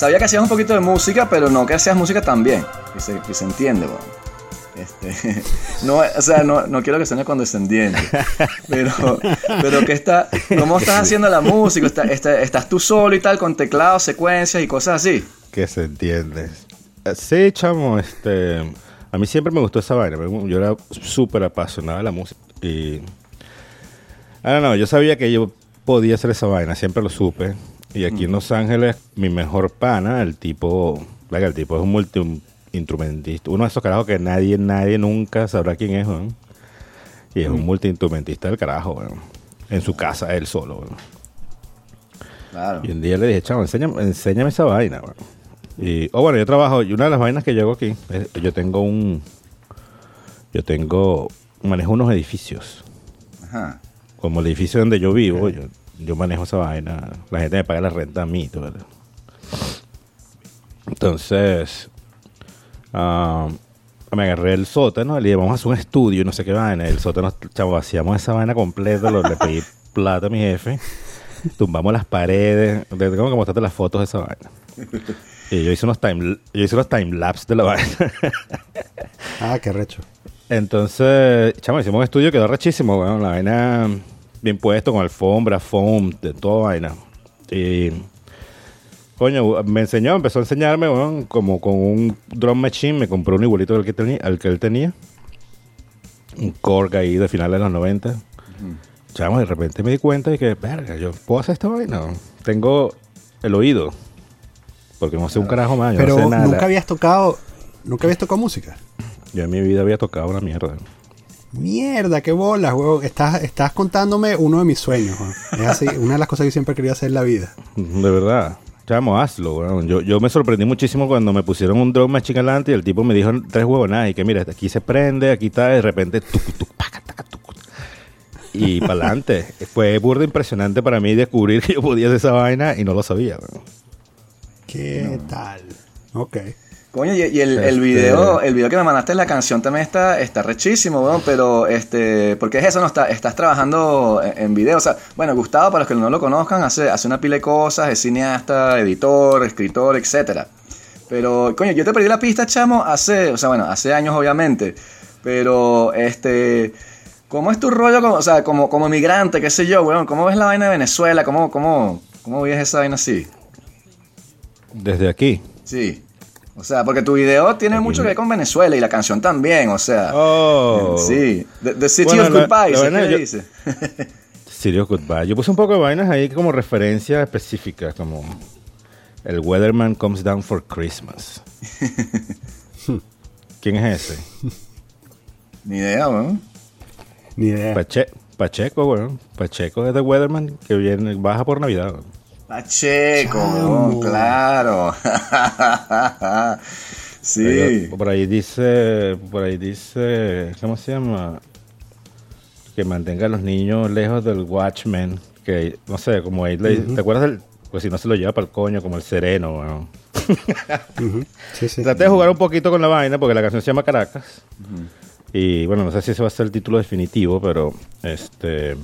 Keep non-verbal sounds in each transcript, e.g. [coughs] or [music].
sabía que hacías un poquito de música, pero no que hacías música también. Y se, y se entiende, weón. Este, [laughs] no, o sea, no, no, quiero que suene condescendiente, pero, pero que está, ¿cómo estás haciendo la música? ¿Está, está, ¿Estás tú solo y tal, con teclados, secuencias y cosas así? Que se entiende. Sí, chamo, este, a mí siempre me gustó esa vaina. Yo era súper apasionado de la música y... Ah, no, yo sabía que yo podía hacer esa vaina, siempre lo supe. Y aquí en Los Ángeles, mi mejor pana, el tipo, el tipo es un multi instrumentista, uno de esos carajos que nadie, nadie nunca sabrá quién es, Y es un multiinstrumentista del carajo, En su casa, él solo, Y un día le dije, chavo, enséñame, enséñame esa vaina, Y, oh, bueno, yo trabajo, y una de las vainas que llego aquí, yo tengo un, yo tengo, manejo unos edificios. Ajá. Como el edificio donde yo vivo, yo, yo manejo esa vaina. La gente me paga la renta a mí, todo, Entonces, Ah, me agarré el sótano, le dije, vamos a hacer un estudio, no sé qué vaina. El sótano, chavo, hacíamos esa vaina completa, le pedí [laughs] plata a mi jefe, tumbamos las paredes, tengo que mostrarte las fotos de esa vaina. Y yo hice unos time, yo hice unos time lapse de la vaina. ah, qué recho. Entonces, chamo, hicimos un estudio, quedó rechísimo, bueno, la vaina bien puesto, con alfombra, foam, de toda vaina. Y Coño, me enseñó, empezó a enseñarme, como con un drum machine, me compró un igualito al que, tenía, al que él tenía. Un Korg ahí de finales de los 90. Chamo, de repente me di cuenta de que, verga, yo puedo hacer esta vaina. Tengo el oído. Porque no sé un carajo más. Pero no sé nada. nunca habías tocado, nunca habías tocado música. Yo en mi vida había tocado una mierda. Mierda, qué bolas, huevón. Estás, estás contándome uno de mis sueños. Es así, una de las cosas que siempre quería hacer en la vida. De verdad. Chamo, hazlo, Yo, yo me sorprendí muchísimo cuando me pusieron un drone más adelante y el tipo me dijo tres huevonadas y que mira, aquí se prende, aquí está, de repente y para adelante. Fue burda impresionante para mí descubrir que yo podía hacer esa vaina y no lo sabía. ¿Qué tal? Ok. Coño, y, el, el, este, video, el video que me mandaste, la canción también está, está rechísimo, weón, pero este, porque es eso, no está, estás trabajando en, video, o sea, bueno, Gustavo, para los que no lo conozcan, hace, hace una pila de cosas, es cineasta, editor, escritor, etcétera. Pero, coño, yo te perdí la pista, chamo, hace, o sea, bueno, hace años obviamente, pero este, ¿cómo es tu rollo, como, o sea, como, como migrante, qué sé yo, weón, cómo ves la vaina de Venezuela, cómo, cómo, cómo ves esa vaina así? Desde aquí. Sí. O sea, porque tu video tiene mucho que ver con Venezuela y la canción también, o sea. Oh. Sí. The, City of Goodbye, ¿qué dice? City of Goodbye. Yo puse un poco de vainas ahí como referencia específica, como el Weatherman Comes Down for Christmas. [laughs] ¿Quién es ese? Ni idea, weón. Ni idea. Pacheco, weón. Pacheco es The Weatherman que viene, baja por Navidad, weón. Pacheco, claro. [laughs] sí. Por ahí dice, por ahí dice, ¿cómo se llama? Que mantenga a los niños lejos del Watchmen. Que, no sé, como ahí, ¿te acuerdas del, pues si no se lo lleva para el coño, como el sereno, [laughs] Traté de jugar un poquito con la vaina porque la canción se llama Caracas. Y bueno, no sé si ese va a ser el título definitivo, pero este.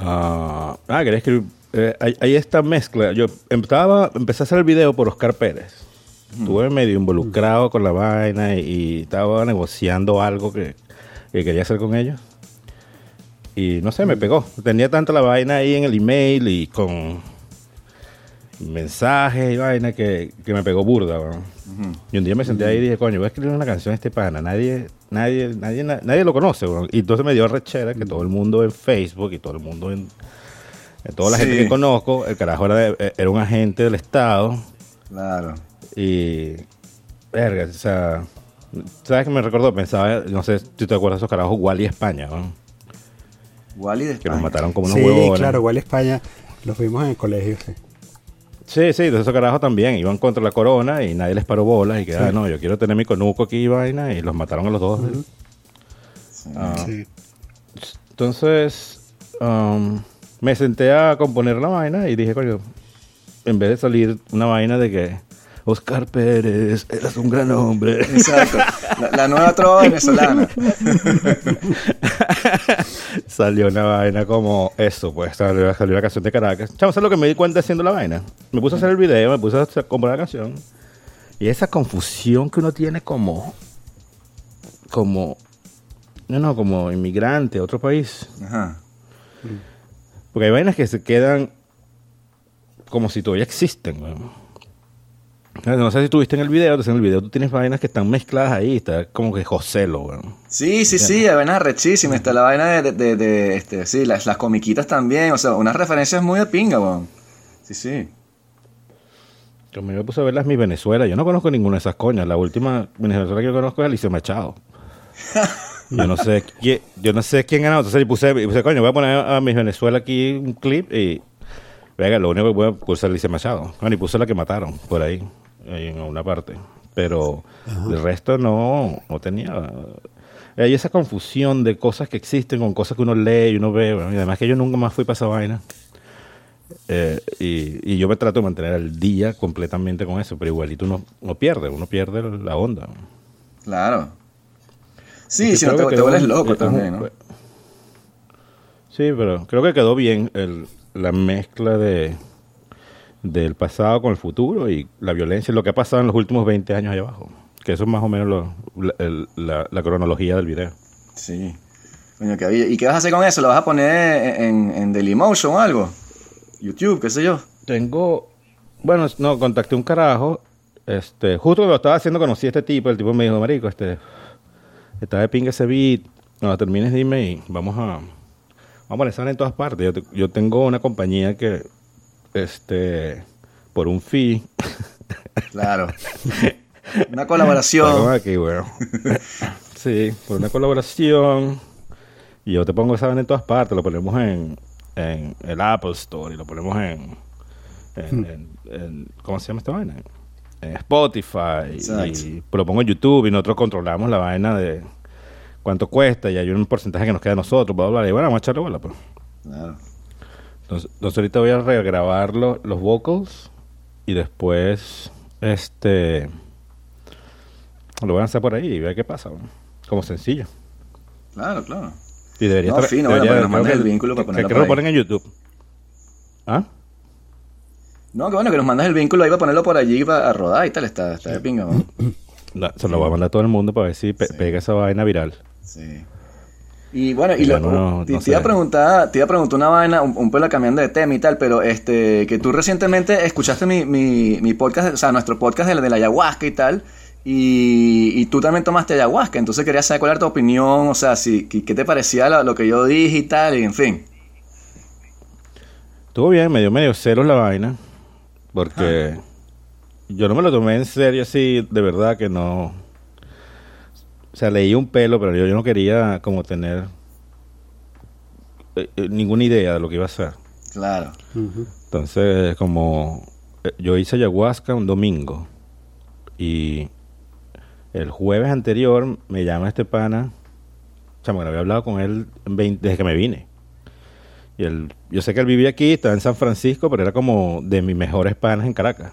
Ah, ah quería escribir. Eh, hay, esta mezcla. Yo empezaba, empecé a hacer el video por Oscar Pérez. Estuve medio involucrado con la vaina y, estaba negociando algo que, quería hacer con ellos. Y no sé, me pegó. Tenía tanta la vaina ahí en el email y con mensajes y vaina que, me pegó burda. Y un día me senté ahí y dije, coño, voy a escribir una canción a este pana. Nadie, nadie, nadie, nadie lo conoce. Y entonces me dio rechera que todo el mundo en Facebook y todo el mundo en toda la gente que conozco, el carajo era, era un agente del Estado. Claro. Y. Verga, o sea. ¿Sabes qué me recordó? Pensaba, no sé si te acuerdas de esos carajos, Wally España, ¿no? Wally de España. Que nos mataron como unos sí, huevos. Sí, claro, Wally España. Los vimos en el colegio, sí. Sí, sí, de esos carajos también. Iban contra la corona y nadie les paró bolas y que, ah, no, yo quiero tener mi conuco aquí y vaina. Y los mataron a los dos. Ah. sí. Entonces. Um, me senté a componer la vaina y dije, coño, en vez de salir una vaina de que Oscar Pérez, eres un gran hombre. Exacto. La, nueva trova venezolana. [laughs] salió una vaina como eso, pues salió, salió la canción de Caracas. Chamo, ¿sabes lo que me di cuenta haciendo la vaina? Me puse a hacer el video, me puse a hacer, comprar la canción. Y esa confusión que uno tiene como. como. No, no, como inmigrante a otro país. Ajá. Porque hay vainas que se quedan como si todavía existen, No sé si tuviste en el video, en el video tú tienes vainas que están mezcladas ahí, está como que Joselo, weón. Sí, sí, sí, hay vainas rechísimas, está la vaina de, de, este, sí, las, las, comiquitas también, o sea, unas referencias muy de pinga, weón. Sí, sí. Yo me puse a verlas mi Venezuela, yo no conozco ninguna de esas coñas, la última Venezuela que yo conozco es Alicia Machado. [laughs] yo no sé quién, yo no sé quién ganó, entonces yo puse, puse, coño, voy a poner a mi Venezuela aquí un clip y Venga, lo único que voy a puse Alicia Machado. Bueno, y puse la que mataron por ahí, en una parte. Pero el resto no, no tenía. Hay esa confusión de cosas que existen con cosas que uno lee y uno ve. y además que yo nunca más fui para esa vaina. Eh, y, yo me trato de mantener al día completamente con eso, pero igualito uno, uno pierde, uno pierde la onda. Claro. Sí, si no te, te vuelves loco también, ¿no? Sí, pero creo que quedó bien el, la mezcla de del pasado con el futuro y la violencia, lo que ha pasado en los últimos 20 años allá abajo. Que eso es más o menos la, la, cronología del video. Sí. ¿Y qué vas a hacer con eso? ¿Lo vas a poner en, en Dailymotion o algo? YouTube, qué sé yo. Tengo... Bueno, no, contacté un carajo. Este, justo lo estaba haciendo conocí a este tipo. El tipo me dijo, marico, este... Está de pinga ese beat. No, termines dime y vamos a Vamos a estar en todas partes. Yo, tengo una compañía que, este, por un fee. Claro. [laughs] Una colaboración. aquí, bueno. [laughs] Sí, por una colaboración. Y yo te pongo esa en todas partes. Lo ponemos en, en el Apple Store y lo ponemos en, en, ¿cómo se llama esta vaina? En Spotify. Y, lo pongo en YouTube y nosotros controlamos la vaina de cuánto cuesta y hay un porcentaje que nos queda a nosotros, bla, bla, y bueno, vamos a echarle bola, pues. Claro. Entonces, ahorita voy a regrabar los, los vocals y después, este, lo voy a hacer por ahí y ver qué pasa, como sencillo. Claro, claro. Y debería no, fino, debería, bueno, nos mandes el vínculo para ponerlo que, que lo ponen en YouTube. ¿Ah? No, que bueno, que nos mandas el vínculo ahí para ponerlo por allí para rodar y tal, está, está de pinga, ¿no? [coughs] se lo voy a mandar a todo el mundo para ver si pega esa vaina viral. Sí. Y bueno, y, te, iba a preguntar, te iba a preguntar una vaina, un, un pelo cambiando de tema y tal, pero este, que tú recientemente escuchaste mi, mi, mi podcast, o sea, nuestro podcast de la, de la ayahuasca y tal, y, tú también tomaste ayahuasca, entonces quería saber cuál era tu opinión, o sea, si, qué, te parecía lo, que yo dije y tal, y en fin. Estuvo bien, medio medio cero la vaina, porque yo no me lo tomé en serio así, de verdad que no o sea, leí un pelo, pero yo, yo no quería como tener eh, eh, ninguna idea de lo que iba a hacer. Claro. Entonces, como eh, yo hice ayahuasca un domingo y el jueves anterior me llama este pana, o sea, bueno, había hablado con él desde que me vine. Y él, yo sé que él vivía aquí, estaba en San Francisco, pero era como de mis mejores panas en Caracas.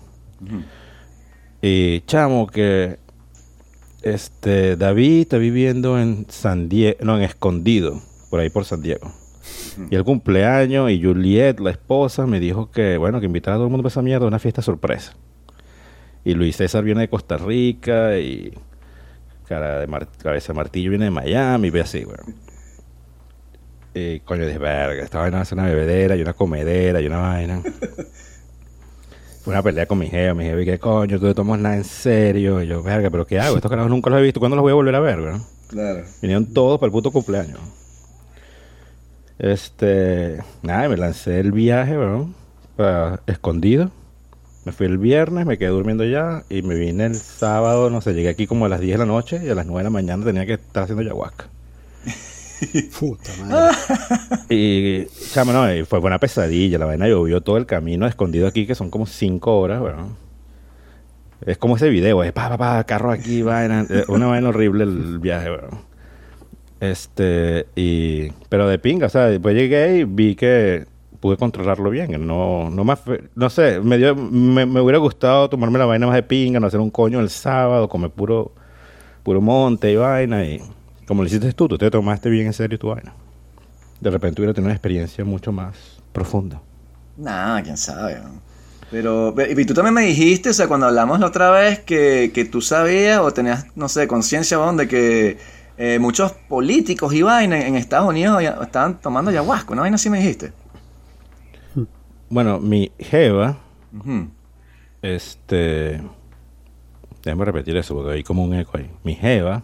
Y chamo, que este, David está viviendo en San Diego, no, en Escondido, por ahí por San Diego. Y el cumpleaños, y Juliet, la esposa, me dijo que, bueno, que invitara a todo el mundo a esa mierda a una fiesta sorpresa. Y Luis César viene de Costa Rica, y cara de cabeza martillo viene de Miami, y ve así, bueno. Y coño de verga, esta vaina hace una bebedera y una comedera y una vaina. [laughs] una pelea con mi jefe, mi jefe, ¿qué coño? Tú no tomas nada en serio. Y yo, verga, ¿pero qué hago? Estos carajos nunca los he visto. ¿Cuándo los voy a volver a ver, güey? Claro. Vinieron todos para el puto cumpleaños. Este, nada, me lancé el viaje, ¿no? Para, escondido. Me fui el viernes, me quedé durmiendo ya y me vine el sábado, no sé, llegué aquí como a las 10 de la noche y a las 9 de la mañana tenía que estar haciendo ayahuasca. Puta madre. [laughs] y, chamo, no, fue buena pesadilla. La vaina llovió todo el camino escondido aquí, que son como cinco horas, bueno. Es como ese video, es pa, pa, pa, carro aquí, vaina. [laughs] Una vaina horrible el viaje, bueno. Este, y. Pero de pinga, o sea, después llegué y vi que pude controlarlo bien. No, no, más, no sé, me, dio, me, me, hubiera gustado tomarme la vaina más de pinga, no hacer un coño el sábado, comer puro, puro monte y vaina. Y como lo hiciste tú, tú te tomaste bien en serio tu vaina. De repente hubiera tenido una experiencia mucho más profunda. Nah, quién sabe. Pero, y tú también me dijiste, o sea, cuando hablamos la otra vez, que, que tú sabías o tenías, no sé, conciencia, de que eh, muchos políticos y en Estados Unidos estaban tomando ayahuasca, ¿no? Vaina así me dijiste. Bueno, mi Jeva, este, déjame repetir eso porque hay como un eco ahí. Mi Jeva,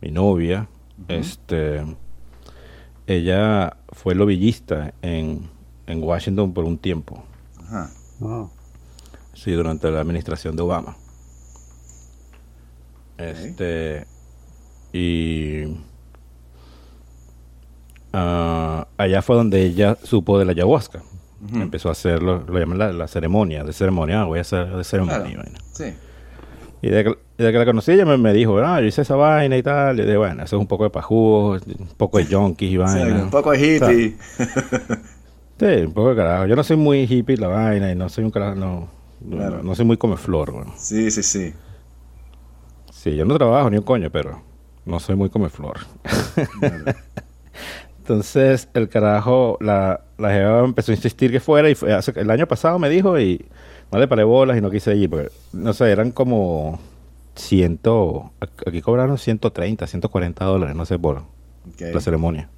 mi novia, este, ella fue lobbyista en, en Washington por un tiempo. Ajá. Sí, durante la administración de Obama. Este, y Ah, allá fue donde ella supo de la ayahuasca. Empezó a hacer lo, llaman la, ceremonia, de ceremonia, ah, voy a hacer de ceremonia. Sí. Y de, que, la conocí, ella me, dijo, ah, yo hice esa vaina y tal. Y de bueno, eso es un poco de pajú, un poco de junkies y [laughs] vaina. un poco de hippie. [laughs] sí, un poco de carajo. Yo no soy muy hippie la vaina y no soy un carajo, no, no, soy muy come flor. Bueno. Sí, sí, sí. Sí, yo no trabajo ni un coño, pero no soy muy come flor. [laughs] Entonces el carajo, la, la jeva empezó a insistir que fuera y fue hace, el año pasado me dijo y no le paré bolas y no quise ir porque, no sé, eran como ciento, aquí cobraron 130, 140 dólares, no sé, por la ceremonia.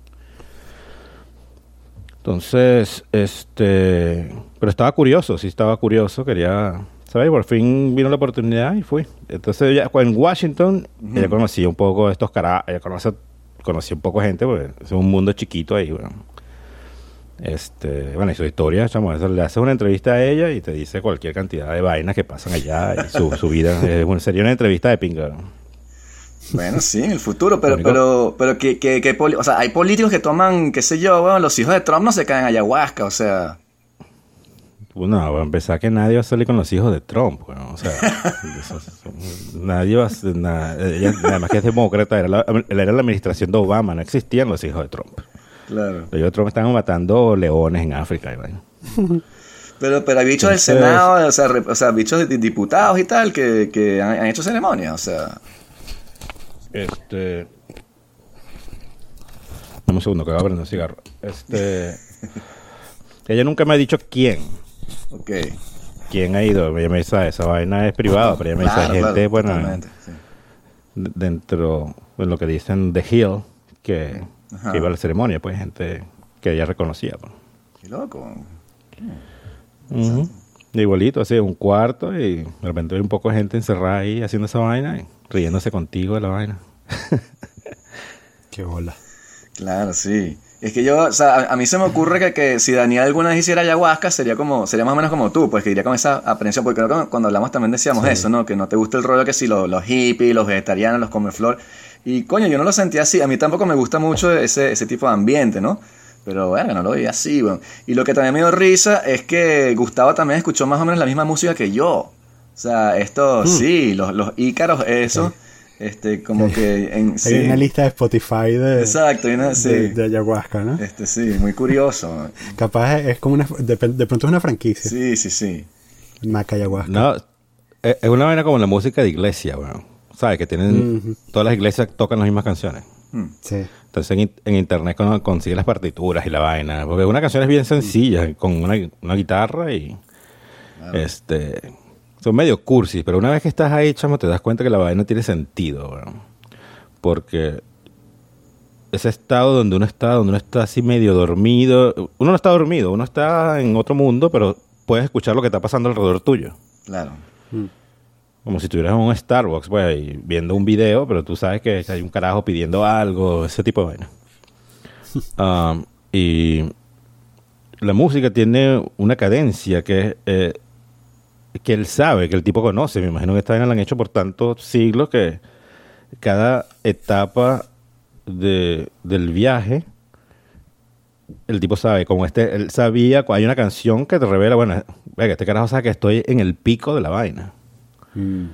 Entonces, este, pero estaba curioso, sí estaba curioso, quería, ¿sabes? Por fin vino la oportunidad y fui. Entonces, ya, en Washington, ella conocía un poco estos carajos, ella conoce conocí un poco de gente, porque es un mundo chiquito ahí, bueno. Este, bueno, y su historia, chamo, le haces una entrevista a ella y te dice cualquier cantidad de vainas que pasan allá y su, su vida. [laughs] sería una entrevista de pinga. Bueno, sí, en el futuro, pero, pero, pero que, que, que o sea, hay políticos que toman, qué sé yo, bueno, los hijos de Trump no se caen ayahuasca, o sea. No, a empezar que nadie va a salir con los hijos de Trump, o sea, [laughs] nadie va a además que es demócrata, era la, era la administración de Obama, no existían los hijos de Trump. Claro. De Trump estaban matando leones en África. Pero, pero hay bichos del Senado, o sea, o sea, bichos de diputados y tal que, que han, hecho ceremonias, o sea. Este. Dame un segundo que voy a prender un cigarro. Este. [laughs] Ella nunca me ha dicho quién. Ok. ¿Quién ha ido? Ella me dice, esa vaina es privada, pero ella me dice, gente, bueno, dentro de lo que dicen The Hill, que, iba a la ceremonia, pues gente que ella reconocía. Pues. Qué loco. Igualito, así, un cuarto y de repente hay un poco de gente encerrada ahí haciendo esa vaina y riéndose contigo de la vaina. [laughs] Qué bola. Claro, sí. Es que yo, o sea, a, mí se me ocurre que, que, si Daniel alguna vez hiciera ayahuasca, sería como, sería más o menos como tú, pues que iría con esa aprensión, porque creo que cuando hablamos también decíamos eso, ¿no? Que no te gusta el rollo que si los, los hippies, los vegetarianos, los come flor. Y coño, yo no lo sentía así, a mí tampoco me gusta mucho ese, ese tipo de ambiente, ¿no? Pero bueno, no lo veía así, bueno. Y lo que también me dio risa es que Gustavo también escuchó más o menos la misma música que yo. O sea, esto, mm. sí, los, los ícaros, eso. Este, como que en, Hay una lista de Spotify de, Exacto, de, ayahuasca, ¿no? Este, sí, muy curioso. Capaz es, como una, de, pronto es una franquicia. Sí, sí, sí. Maca ayahuasca. No, es una vaina como la música de iglesia, bueno. ¿Sabes? Que tienen, todas las iglesias tocan las mismas canciones. Hmm. Sí. Entonces en, en internet consigues las partituras y la vaina. Porque una canción es bien sencilla, con una, una guitarra y... Este son medio cursis, pero una vez que estás ahí, chamo, te das cuenta que la vaina tiene sentido, Porque ese estado donde uno está, donde uno está así medio dormido, uno no está dormido, uno está en otro mundo, pero puedes escuchar lo que está pasando alrededor tuyo. Claro. Mm. Como si estuvieras en un Starbucks, pues, viendo un video, pero tú sabes que hay un carajo pidiendo algo, ese tipo de vaina. [laughs] Um, y la música tiene una cadencia que eh, que él sabe, que el tipo conoce. Me imagino que esta vaina la han hecho por tantos siglos que cada etapa de, del viaje, el tipo sabe, como este, él sabía, hay una canción que te revela, bueno, este carajo sabe que estoy en el pico de la vaina. Mm.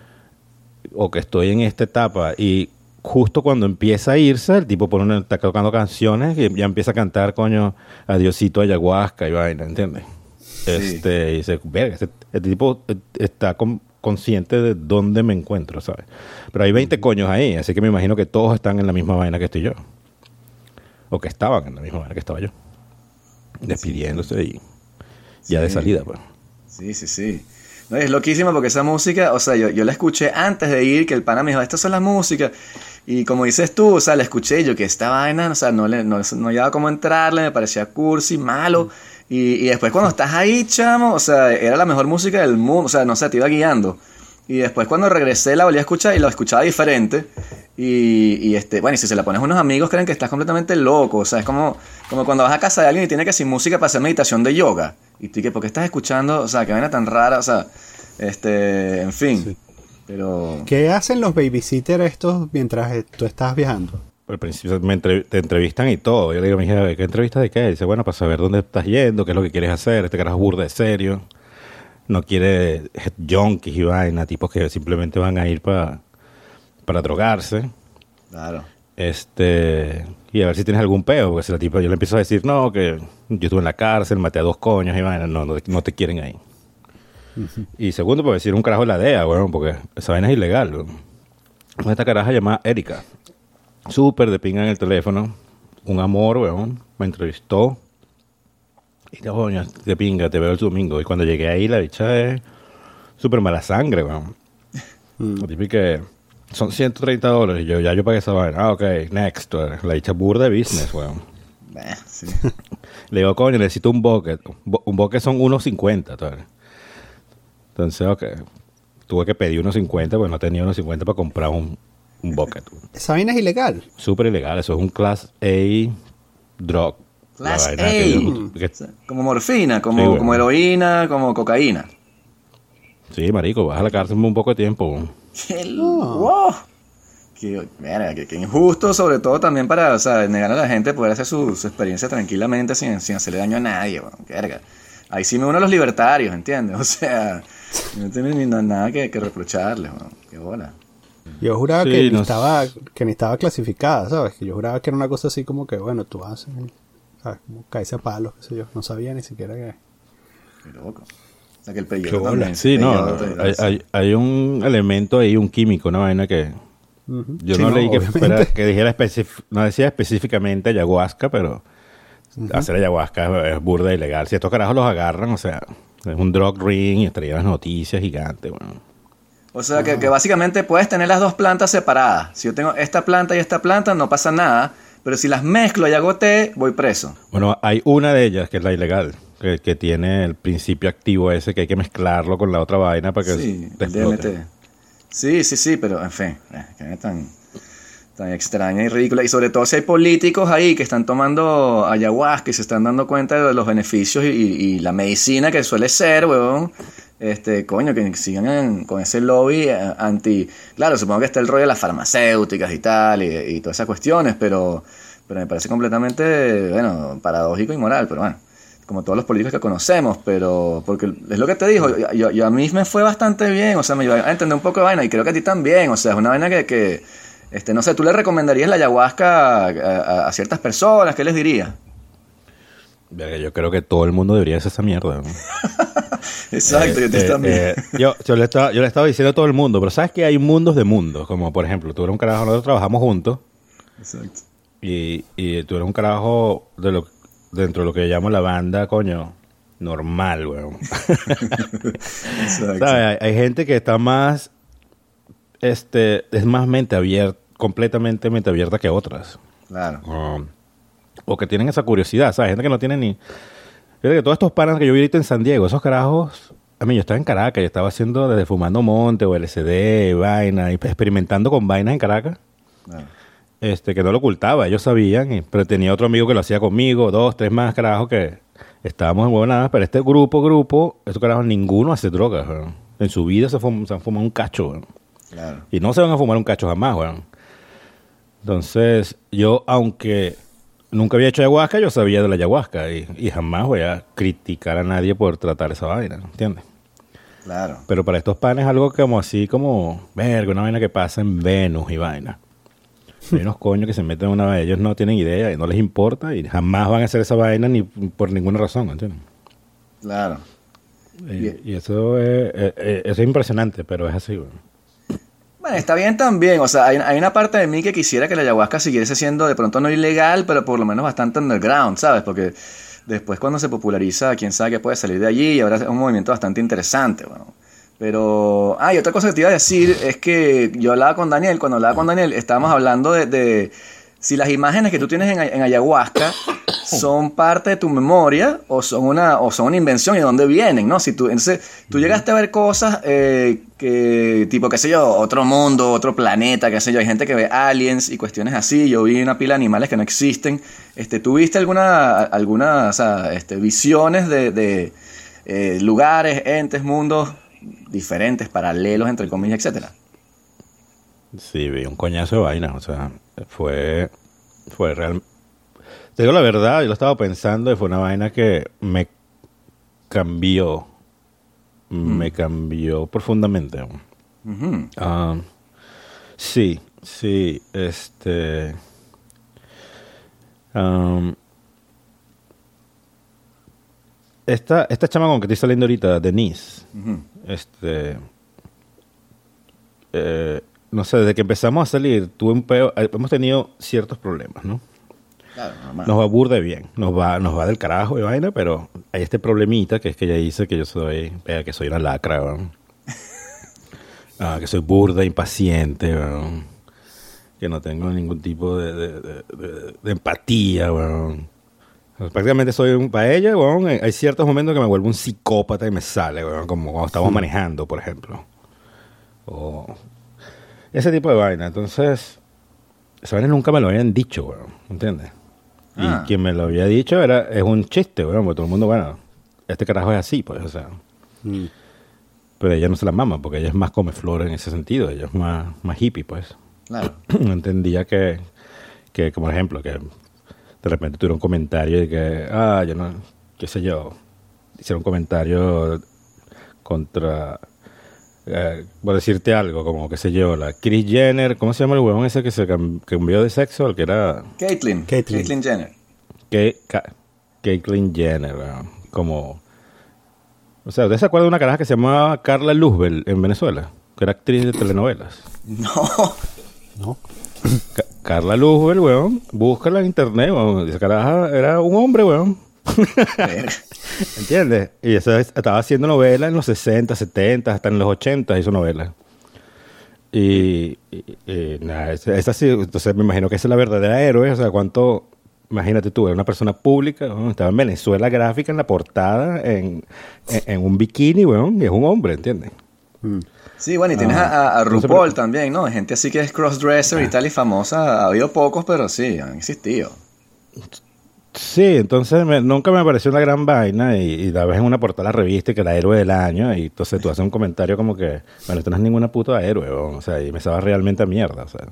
O que estoy en esta etapa. Y justo cuando empieza a irse, el tipo pone una- está tocando canciones y ya empieza a cantar, coño, adiosito ayahuasca y vaina, ¿entiendes? Este, y dice, verga, este, este tipo eh, está con- consciente de dónde me encuentro, ¿sabes? Pero hay 20 coños ahí, así que me imagino que todos están en la misma vaina que estoy yo. O que estaban en la misma vaina que estaba yo. Despidiéndose y ya de salida, pues. Sí, sí, sí. No, es loquísimo porque esa música, o sea, yo, yo la escuché antes de ir, que el pana me dijo, estas son las músicas. Y como dices tú, o sea, la escuché yo que esta vaina, o sea, no, le, no, no llevaba cómo entrarle, me parecía cursi, malo. Y, y después cuando estás ahí, chamo, o sea, era la mejor música del mundo, o sea, no sé, te iba guiando. Y después cuando regresé la volví a escuchar y la escuchaba diferente. Y, y este, bueno, y si se la pones a unos amigos creen que estás completamente loco. O sea, es como, como cuando vas a casa de alguien y tiene que sin música para hacer meditación de yoga. Y tú que, ¿por qué estás escuchando? O sea, qué vaina tan rara. O sea, este, en fin. Pero... ¿Qué hacen los babysitters estos mientras tú estás viajando? Al principio me entre- te entrevistan y todo. Yo le digo a mi jefe, ¿qué entrevista de qué? Dice, bueno, para saber dónde estás yendo, qué es lo que quieres hacer. Este carajo burda de serio. No quiere junkies y vaina, tipos que simplemente van a ir para para drogarse. Claro. Este, y a ver si tienes algún peo, porque si la tipa yo le empiezo a decir, no, que yo estuve en la cárcel, maté a dos coños y vaina, no, no, no te quieren ahí. Y segundo, pues decir un carajo de la DEA, bueno, porque esa vaina es ilegal. weón. Esta caraja llamada Erika, súper de pinga en el teléfono, un amor, weón, me entrevistó. Y de coño, de pinga, te veo el domingo. Y cuando llegué ahí, la bicha es súper mala sangre, weón. La típica que son 130 dólares. Y yo, ya yo pagué esa vaina. Ah, ok, next. La dicha burda de business, weón. Bah, sí. [laughs] Le digo, coño, necesito un bucket. Un bucket son 1.50, ¿sabes? Entonces, ok. Tuve que pedir 1.50 porque no tenía 1.50 para comprar un, un bucket. Esa vaina es ilegal. Súper ilegal. Eso es un Class A drug. La Class A. yo- que- como morfina, como, Sí, bueno. como heroína, como cocaína. sí, marico, vas a la cárcel un poco de tiempo. weón. ¡Qué, wow! Qué, verga, qué- qué injusto, sobre todo también para o sea, negar a la gente poder hacer su, su experiencia tranquilamente sin, sin hacerle daño a nadie. Qué verga. Ahí sí me uno a los libertarios, ¿entiendes? [laughs] O sea, no tiene ni na- nada que, que reprocharles. weón. Qué bola. Yo juraba Sí, que, ni estaba, que ni estaba clasificada, ¿sabes? Que yo juraba que era una cosa así como que, bueno, tú haces, ¿sabes? Como caerse a palos, qué sé yo. No sabía ni siquiera que... Qué loco. O sea, que el bola. también. Sí, no, peyote, hay, hay, hay un elemento ahí, un químico, una vaina que yo Sí, no, leí que, fuera- que dijera no decía específicamente ayahuasca, pero hacer ayahuasca es, burda ilegal. Si estos carajos los agarran, o sea, es un drug ring y estaría las noticias gigantes, bueno. O sea, que, que básicamente puedes tener las dos plantas separadas. Si yo tengo esta planta y esta planta, no pasa nada. Pero si las mezclo y hago té, voy preso. Bueno, hay una de ellas que es la ilegal, que, que tiene el principio activo ese que hay que mezclarlo con la otra vaina para que Sí, te. Sí, sí, sí, pero en fin, que tan, tan extraña y ridícula. Y sobre todo si hay políticos ahí que están tomando ayahuasca y se están dando cuenta de los beneficios y, y- la medicina que suele ser, weón. Este, coño, que sigan en- con ese lobby eh, anti... Claro, supongo que está el rollo de las farmacéuticas y tal, y, y todas esas cuestiones, pero, pero me parece completamente, bueno, paradójico y moral, pero bueno como todos los políticos que conocemos, pero porque es lo que te dijo, yo, yo- yo a mí me fue bastante bien, o sea, me ayudó a entender un poco de vaina y creo que a ti también, o sea, es una vaina que, que este, no sé, tú le recomendarías la ayahuasca a, a- a ciertas personas, ¿qué les dirías? Yo creo que todo el mundo debería hacer esa mierda. ¿no? [laughs] Exacto, yo Eh, también. eh, yo, yo le estaba, yo le estaba diciendo a todo el mundo, pero sabes que hay mundos de mundos, como por ejemplo, tú eres un carajo, nosotros trabajamos juntos Exacto. y, y tú eres un carajo de lo, dentro de lo que llamo la banda, coño, normal, weón. [laughs] [laughs] Exacto. ¿Sabes? Hay, hay gente que está más, este, es más mente abierta, completamente mente abierta que otras. Claro. Um, o que tienen esa curiosidad, ¿sabes? Gente que no tiene ni... Fíjate que todos estos panas que yo vi ahorita en San Diego, esos carajos... A mí, yo estaba en Caracas, yo estaba haciendo desde fumando monte o LCD, vaina, y experimentando con vainas en Caracas, claro. este, que no lo ocultaba, ellos sabían, y- pero tenía otro amigo que lo hacía conmigo, dos, tres más carajos que estábamos en huevonadas, pero este grupo, grupo, estos carajos ninguno hace drogas, weón. En su vida se, han fumado un cacho. Claro. Y no se van a fumar un cacho jamás, weón. Entonces, yo, aunque nunca había hecho ayahuasca, yo sabía de la ayahuasca. Y, y jamás voy a criticar a nadie por tratar esa vaina, ¿entiendes? Claro. Pero para estos panes algo como así, como, verga, una vaina que pasa en Venus y vaina. Hay unos coños que se meten en una vaina, ellos no tienen idea y no les importa y jamás van a hacer esa vaina ni por ninguna razón, ¿entiendes? Claro. Y, eso, es, eso es impresionante, pero es así, bueno. Bueno, está bien también. O sea, hay, hay, una parte de mí que quisiera que la ayahuasca siguiese siendo de pronto no ilegal, pero por lo menos bastante underground, ¿sabes? Porque después cuando se populariza, quién sabe qué puede salir de allí y ahora es un movimiento bastante interesante, bueno. Pero, ah, y otra cosa que te iba a decir es que yo hablaba con Daniel, cuando hablaba con Daniel, estábamos hablando de, si las imágenes que tú tienes en, en, ayahuasca son parte de tu memoria o son una, o son una invención y de dónde vienen, ¿no? Si tú, entonces, tú llegaste a ver cosas eh, que, tipo, qué sé yo, otro mundo, otro planeta, qué sé yo, hay gente que ve aliens y cuestiones así, yo vi una pila de animales que no existen. Este, ¿Tuviste alguna, alguna, o sea, este, visiones de, de eh, lugares, entes, mundos diferentes, paralelos, entre comillas, etcétera. Sí, vi un coñazo de vaina, o sea, fue, fue real. Te digo la verdad, yo lo estaba pensando y fue una vaina que me cambió, me mm. cambió profundamente. Ah, sí, sí, este... Um, esta, esta chama con que estoy saliendo ahorita, Denise, este, eh, no sé, desde que empezamos a salir, tuve un peo, eh, hemos tenido ciertos problemas, ¿no? Claro, nos va burde bien, nos va, nos va del carajo y vaina, pero hay este problemita que es que ella dice que yo soy, que soy una lacra, [laughs] ah, que soy burda, impaciente, que no tengo ningún tipo de, de, de, empatía, Prácticamente soy un, para ella, hay ciertos momentos que me vuelvo un psicópata y me sale, como cuando estamos manejando, por ejemplo. O ese tipo de vaina. Entonces, esa vaina nunca me lo habían dicho, weón, ¿entiendes? Y ah. quien me lo había dicho era, es un chiste, weón, porque todo el mundo, bueno, este carajo es así, pues, o sea. Mm. Pero ella no se la mama, porque ella es más come flor en ese sentido, ella es más, más hippie, pues. Claro. [clears throat] Entendía que, que, como ejemplo, que de repente tuvieron un comentario de que, ah, yo no, qué sé yo, hicieron un comentario contra, eh, voy a decirte algo, como qué sé yo, la Kris Jenner, ¿cómo se llama el huevón ese que se cambió de sexo? El que era... Caitlyn. Caitlyn Jenner. Caitlyn Jenner, como... O sea, ¿usted se acuerda de una caraja que se llamaba Carla Luzbel en Venezuela? Que era actriz de telenovelas. No. No. Carla Luzbel, weón, búscala en internet, weón. Esa caraja era un hombre, weón. [laughs] ¿Entiendes? Y esa estaba haciendo novelas en los 60, 70, hasta en los 80 hizo novelas. Y, nada, es, así. Entonces me imagino que esa es la verdadera héroe. O sea, cuánto. Imagínate tú, era una persona pública, estaba en Venezuela gráfica en la portada, en, un bikini, weón, y es un hombre, ¿entiendes? Mm. Sí, bueno, y tienes a, a, RuPaul también, ¿no? Gente así que es crossdresser y ah. tal y famosa. Ha habido pocos, pero sí, han existido. Sí, entonces nunca me pareció una gran vaina y, la ves en una portada de la revista que era héroe del año y entonces tú haces un comentario como que, bueno, tú no es ninguna puta héroe, o, sea, y me estaba realmente a mierda, o sea.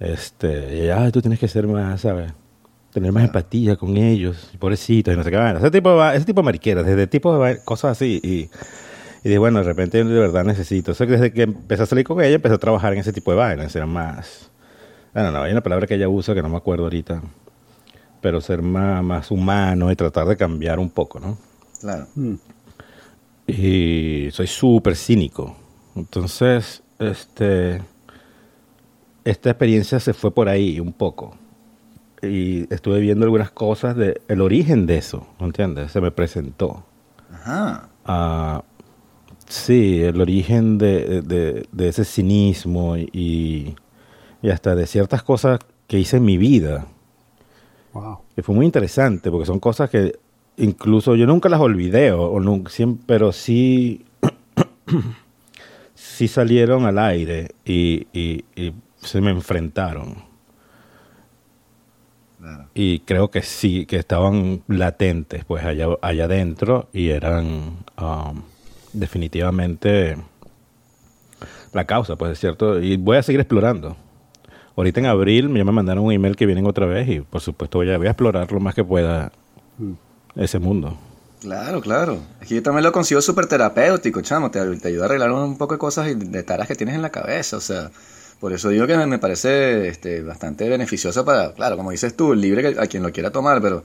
Este, y ay, tú tienes que ser más, ¿sabes? Tener más empatía con ellos, pobrecitos, y no sé qué, bueno, ese tipo de, ese tipo de mariqueras, desde tipo de cosas así y y dije, bueno, de repente de verdad necesito. O sea, desde que empecé a salir con ella, empecé a trabajar en ese tipo de vainas. Ser más. Bueno, no, hay una palabra que ella usa que no me acuerdo ahorita. Pero ser más, más humano y tratar de cambiar un poco, ¿no? Claro. Mm. Y soy súper cínico. Entonces, este. Esta experiencia se fue por ahí un poco. Y estuve viendo algunas cosas de el origen de eso, ¿entiendes? Se me presentó. Ajá. Uh, Sí, el origen de, de, ese cinismo y, y, hasta de ciertas cosas que hice en mi vida. Wow. Que fue muy interesante, porque son cosas que incluso yo nunca las olvidé, o, nunca, pero sí, [coughs] sí salieron al aire y, y, se me enfrentaron. Y creo que sí, que estaban latentes, pues allá, allá adentro y eran... Um, definitivamente la causa, pues es cierto. Y voy a seguir explorando. Ahorita en abril me mandaron un email que vienen otra vez y por supuesto voy a, voy a explorar lo más que pueda mm. ese mundo. Claro, claro. Aquí yo también lo consigo súper terapéutico, chamo. Te, te, ayuda a arreglar un poco de cosas y de taras que tienes en la cabeza. O sea, por eso digo que me, parece este, bastante beneficioso para, claro, como dices tú, libre a quien lo quiera tomar, pero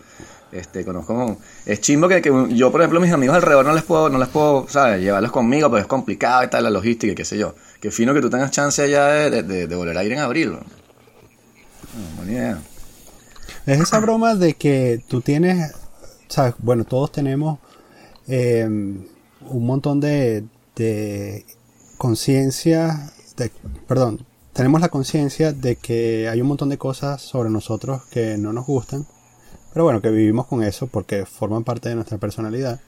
este, conozco, es chimbo que, que, yo, por ejemplo, mis amigos alrededor no les puedo, no les puedo, ¿sabes? Llevarlos conmigo, pues es complicado y tal, la logística y qué sé yo. Qué fino que tú tengas chance ya de, volver a ir en abril. Es esa broma de que tú tienes. Bueno, todos tenemos eh, un montón de, de conciencia, perdón, tenemos la conciencia de que hay un montón de cosas sobre nosotros que no nos gustan pero bueno, que vivimos con eso porque forman parte de nuestra personalidad.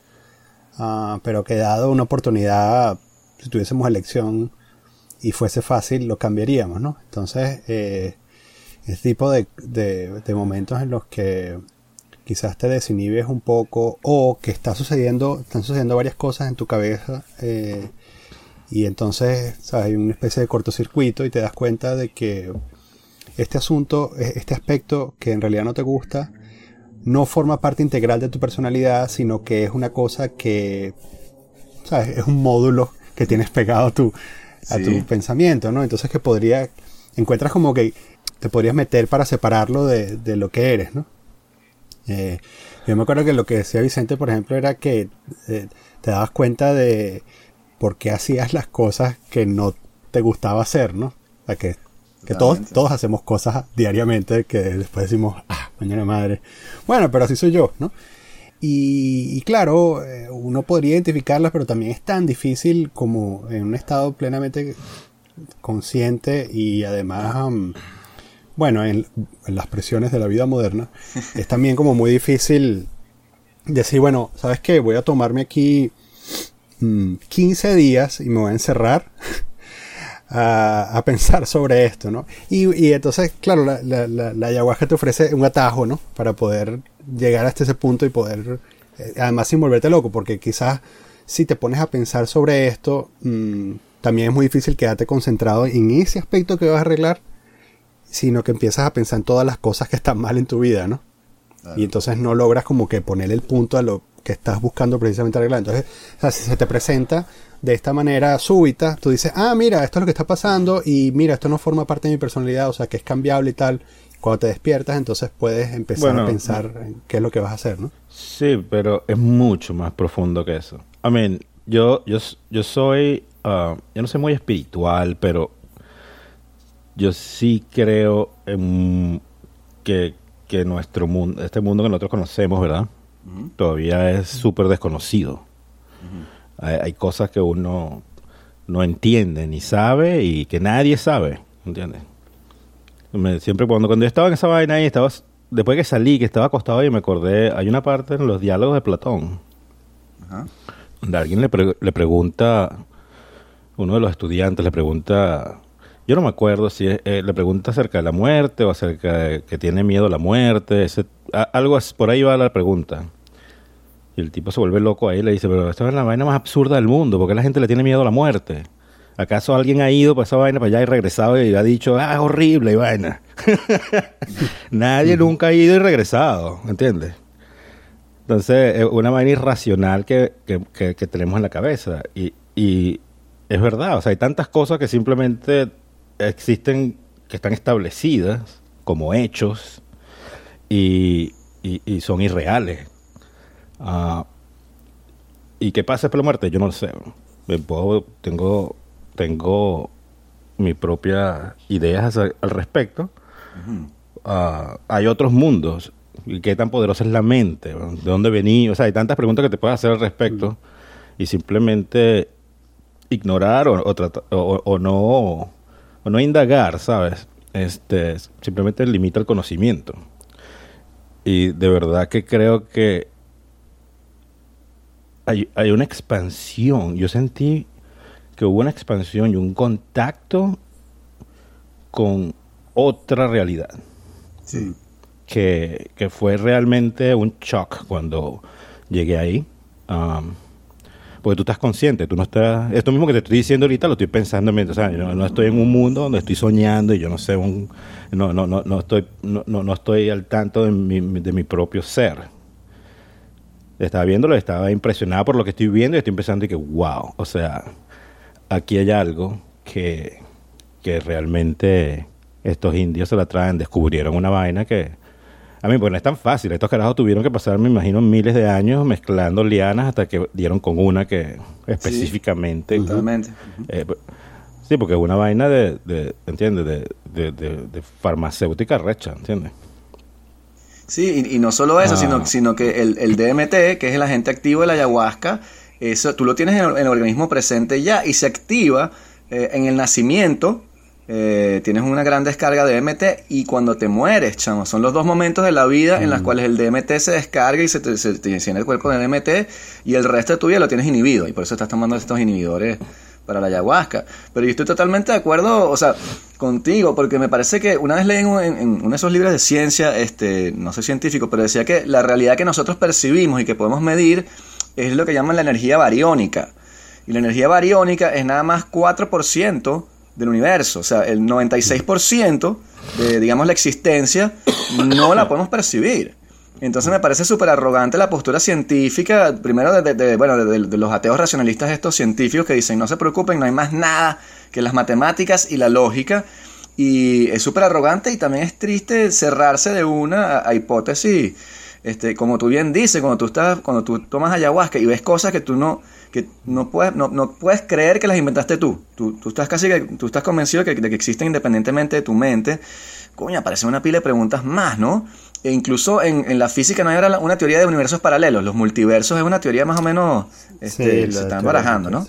Ah, pero que dado una oportunidad, si tuviésemos elección y fuese fácil, lo cambiaríamos, ¿no? Entonces, eh, este tipo de, de, momentos en los que quizás te desinhibes un poco o que está sucediendo, están sucediendo varias cosas en tu cabeza eh, y entonces ¿sabes? hay una especie de cortocircuito y te das cuenta de que este asunto, este aspecto que en realidad no te gusta, no forma parte integral de tu personalidad, sino que es una cosa que, ¿sabes? Es un módulo que tienes pegado a tu, a tu pensamiento, ¿no? Entonces que podría, encuentras como que te podrías meter para separarlo de, de lo que eres, ¿no? Eh, yo me acuerdo que lo que decía Vicente, por ejemplo, era que eh, te dabas cuenta de por qué hacías las cosas que no te gustaba hacer, ¿no? O sea, que que todos, todos hacemos cosas diariamente que después decimos, ah, mañana madre. Bueno, pero así soy yo, ¿no? Y, claro, eh, uno podría identificarlas, pero también es tan difícil como en un estado plenamente consciente y además, bueno, en, las presiones de la vida moderna, [laughs] es también como muy difícil decir, bueno, ¿sabes qué? Voy a tomarme aquí 15 mm, días y me voy a encerrar [laughs] a, pensar sobre esto, ¿no? Y, entonces, claro, la, la, ayahuasca te ofrece un atajo, ¿no? Para poder llegar hasta ese punto y poder, eh, además sin volverte loco, porque quizás si te pones a pensar sobre esto, mm, también es muy difícil quedarte concentrado en ese aspecto que vas a arreglar, sino que empiezas a pensar en todas las cosas que están mal en tu vida, ¿no? Y entonces no logras como que poner el punto a lo que estás buscando precisamente arreglar. Entonces, o sea, si se te presenta de esta manera súbita, tú dices, ah, mira, esto es lo que está pasando y mira, esto no forma parte de mi personalidad, o sea, que es cambiable y tal. Cuando te despiertas, entonces puedes empezar a pensar en qué es lo que vas a hacer, ¿no? Sí, pero es mucho más profundo que eso. I mean, yo, yo, yo soy, uh, yo no soy muy espiritual, pero yo sí creo en que, que nuestro mundo, este mundo que nosotros conocemos, ¿verdad? Todavía es súper desconocido. Hay, cosas que uno no entiende ni sabe y que nadie sabe, ¿entiendes? siempre cuando, cuando yo estaba en esa vaina y estaba, después que salí, que estaba acostado y me acordé, hay una parte en los diálogos de Platón, donde alguien le, le pregunta, uno de los estudiantes le pregunta, yo no me acuerdo si eh, le pregunta acerca de la muerte o acerca de que tiene miedo a la muerte, ese, algo por ahí va la pregunta. Y el tipo se vuelve loco ahí y le dice, pero esto es la vaina más absurda del mundo, porque la gente le tiene miedo a la muerte? ¿Acaso alguien ha ido para esa vaina para allá y regresado y ha dicho, ah, es horrible y vaina? [laughs] Nadie nunca ha ido y regresado, ¿entiendes? Entonces, es una vaina irracional que, que, tenemos en la cabeza. Y, y es verdad, o sea, hay tantas cosas que simplemente existen, que están establecidas como hechos y, y son irreales. Ah, ¿Y qué pasa después de la muerte? Yo no lo sé. Puedo, tengo, tengo mis propias ideas al respecto. Ah, hay otros mundos. ¿Y qué tan poderosa es la mente? ¿De dónde vení? O sea, hay tantas preguntas que te puedes hacer al respecto. Y simplemente ignorar o, o, o, no, o no indagar, ¿sabes? Este, simplemente limita el conocimiento. Y de verdad que creo que hay, hay una expansión. Yo sentí que hubo una expansión y un contacto con otra realidad. Sí. Que, que, fue realmente un shock cuando llegué ahí. Um, porque tú estás consciente, tú no estás... Esto mismo que te estoy diciendo ahorita lo estoy pensando mientras... O sea, yo no estoy en un mundo donde estoy soñando y yo no sé un... No, no, no, no, estoy, no, no estoy al tanto de mi, de mi propio ser. Estaba viéndolo, estaba impresionado por lo que estoy viendo y estoy pensando y que, wow, o sea, aquí hay algo que, que realmente estos indios se la traen, descubrieron una vaina que... A mí, pues no es tan fácil. Estos carajos tuvieron que pasar, me imagino, miles de años mezclando lianas hasta que dieron con una que específicamente... Totalmente. Eh, sí, porque es una vaina de, de ¿entiendes? De, de, de, farmacéutica recha, ¿entiendes? Sí, y, no solo eso, sino, ah. sino que el, el, DMT, que es el agente activo de la ayahuasca, eso tú lo tienes en el, organismo presente ya y se activa eh, en el nacimiento eh, tienes una gran descarga de DMT y cuando te mueres, chamo, son los dos momentos de la vida en los mm. cuales el DMT se descarga y se te, se llena el cuerpo de DMT y el resto de tu vida lo tienes inhibido y por eso estás tomando estos inhibidores para la ayahuasca. Pero yo estoy totalmente de acuerdo, o sea, contigo, porque me parece que una vez leí en, en, uno de esos libros de ciencia, este, no sé científico, pero decía que la realidad que nosotros percibimos y que podemos medir es lo que llaman la energía bariónica. Y la energía bariónica es nada más 4% del universo. O sea, el 96% de, digamos, la existencia no la podemos percibir. Entonces me parece súper arrogante la postura científica, primero de, bueno, de, los ateos racionalistas estos científicos que dicen no se preocupen, no hay más nada que las matemáticas y la lógica. Y es súper arrogante y también es triste cerrarse de una a, hipótesis, este, como tú bien dices, cuando tú, estás, cuando tú tomas ayahuasca y ves cosas que tú no, que no puedes, no, no puedes creer que las inventaste tú. Tú, tú estás casi que, tú estás convencido de que, de que, existen independientemente de tu mente. Coño, aparece una pila de preguntas más, ¿no? E incluso en, en la física no hay ahora una teoría de universos paralelos. Los multiversos es una teoría más o menos, este, se están barajando, ¿no?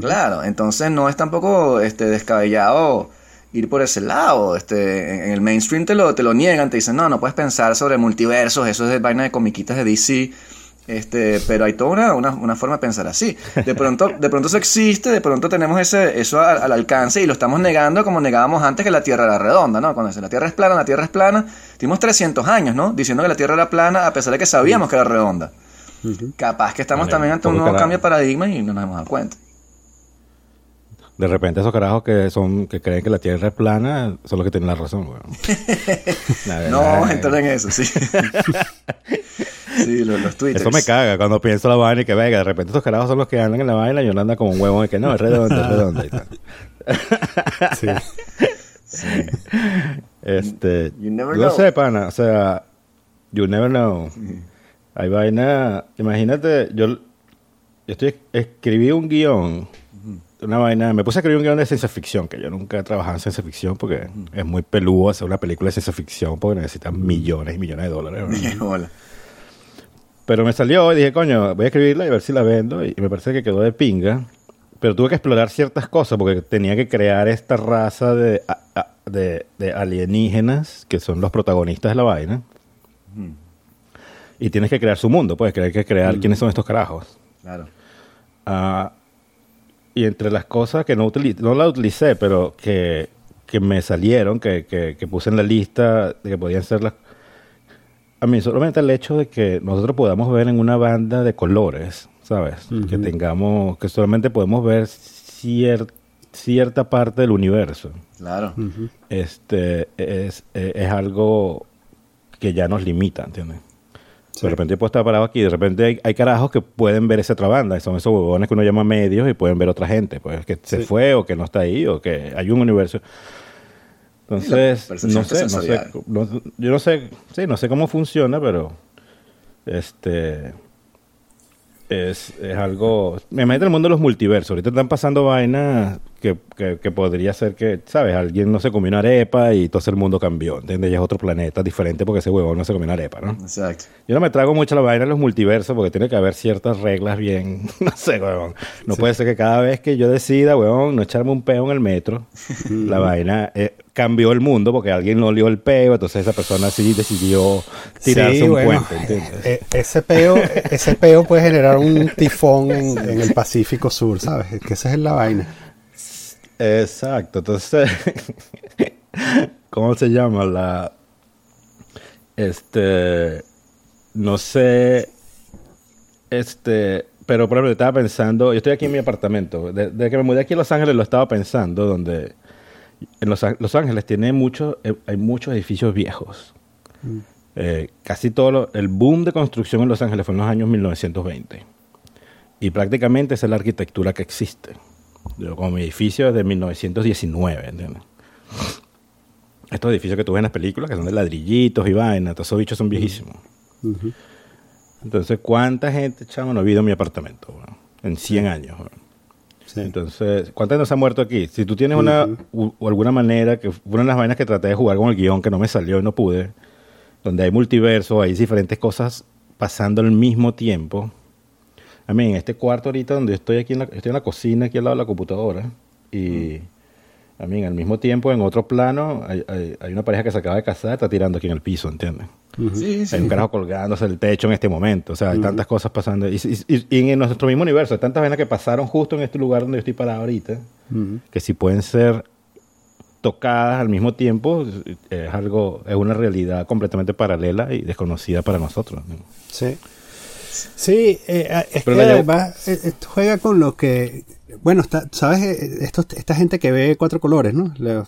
Claro, entonces no es tampoco este, descabellado ir por ese lado. Este, en el mainstream te lo, te lo niegan, te dicen, no, no puedes pensar sobre multiversos, eso es de vaina de comiquitas de DC. Este, pero hay toda una, una, forma de pensar así. De pronto, de pronto eso existe, de pronto tenemos ese, eso al, alcance y lo estamos negando como negábamos antes que la Tierra era redonda, ¿no? Cuando la Tierra es plana, la Tierra es plana, tuvimos 300 años, ¿no? Diciendo que la Tierra era plana a pesar de que sabíamos que era redonda. Capaz que estamos también ante un nuevo cambio de paradigma y no nos hemos dado cuenta. De repente esos carajos que son que creen que la Tierra es plana son los que tienen la razón, [laughs] no, entrar en eso, sí. [laughs] Sí, los, tweets. Eso me caga cuando pienso la vaina y que venga, de repente estos carajos son los que andan en la vaina y yo ando como un huevo y que no, es redonda, es redonda y tal. [laughs] sí. Este, no sé, pana, o sea, you never know. Hay vaina, imagínate, yo, yo estoy, escribí un guion, una vaina, me puse a escribir un guion de ciencia ficción, que yo nunca he trabajado en ciencia ficción porque es muy peludo hacer una película de ciencia ficción porque necesitan millones y millones de dólares. Pero me salió y dije, coño, voy a escribirla y a ver si la vendo. Y me parece que quedó de pinga. Pero tuve que explorar ciertas cosas porque tenía que crear esta raza de, de, alienígenas que son los protagonistas de la vaina. Y tienes que crear su mundo, pues, hay que crear quiénes son estos carajos. Claro. Ah, y entre las cosas que no, no la utilicé, pero que, que me salieron, que, que, que, puse en la lista de que podían ser las, a mí solamente el hecho de que nosotros podamos ver en una banda de colores, ¿sabes? Que tengamos, que solamente podemos ver cierta parte del universo. Claro. Este es, es, algo que ya nos limita, ¿entiendes? De repente puedo estar parado aquí, de repente hay, carajos que pueden ver esa otra banda, y son esos huevones que uno llama medios y pueden ver otra gente, pues que se fue o que no está ahí o que hay un universo. Entonces, no sé, no sé, yo no sé, sí, no sé cómo funciona, pero este es, es algo. Me en el mundo de los multiversos. Ahorita están pasando vainas que, que, podría ser que, ¿sabes? Alguien no se comió una arepa y todo el mundo cambió. ¿Entiendes? Ya es otro planeta diferente porque ese huevón no se comió una arepa, ¿no? Exacto. Yo no me trago mucho la vaina de los multiversos porque tiene que haber ciertas reglas bien. [laughs] no sé, huevón. No puede ser que cada vez que yo decida, huevón, no echarme un peo en el metro, la vaina. Eh, cambió el mundo porque alguien no olió el peo, entonces esa persona sí decidió tirarse un puente, ¿entiendes? Eh, ese peo, ese peo puede generar un tifón en, el Pacífico Sur, ¿sabes? Que esa es la vaina. Exacto, entonces, [laughs] ¿cómo se llama? La, este, no sé, este, pero por ejemplo, estaba pensando, yo estoy aquí en mi apartamento, desde que me mudé aquí a Los Ángeles lo estaba pensando, donde en Los, Ángeles tiene muchos, eh, hay muchos edificios viejos. Mm. Eh, casi todo el boom de construcción en Los Ángeles fue en los años 1920. Y prácticamente esa es la arquitectura que existe. Como mi edificio es de 1919, ¿entiendes? Estos edificios que tú ves en las películas, que son de ladrillitos y vainas, todos esos bichos son viejísimos. Entonces, ¿cuánta gente, chamo, no ha vivido en mi apartamento? En 100 años. Sí. Entonces, ¿cuánta gente se ha muerto aquí? Si tú tienes una u- o alguna manera, que fue una de las vainas que traté de jugar con el guion, que no me salió y no pude, donde hay multiverso, hay diferentes cosas pasando al mismo tiempo. A mí, en este cuarto ahorita donde estoy aquí, en la, estoy en la cocina, aquí al lado de la computadora, y a mí, al mismo tiempo, en otro plano, hay, hay- hay una pareja que se acaba de casar, está tirando aquí en el piso, ¿entiendes? Sí, sí. Hay un carajo colgándose del techo en este momento. O sea, hay tantas cosas pasando. Y, y- y en nuestro mismo universo, hay tantas vainas que pasaron justo en este lugar donde yo estoy parado ahorita, que si pueden ser tocadas al mismo tiempo, es algo, es una realidad completamente paralela y desconocida para nosotros. ¿no? Sí. Sí, eh, es Pero que además eh, esto juega con lo que... Bueno, está, ¿sabes? Eh, Esto, esta gente que ve cuatro colores, ¿no? Leo?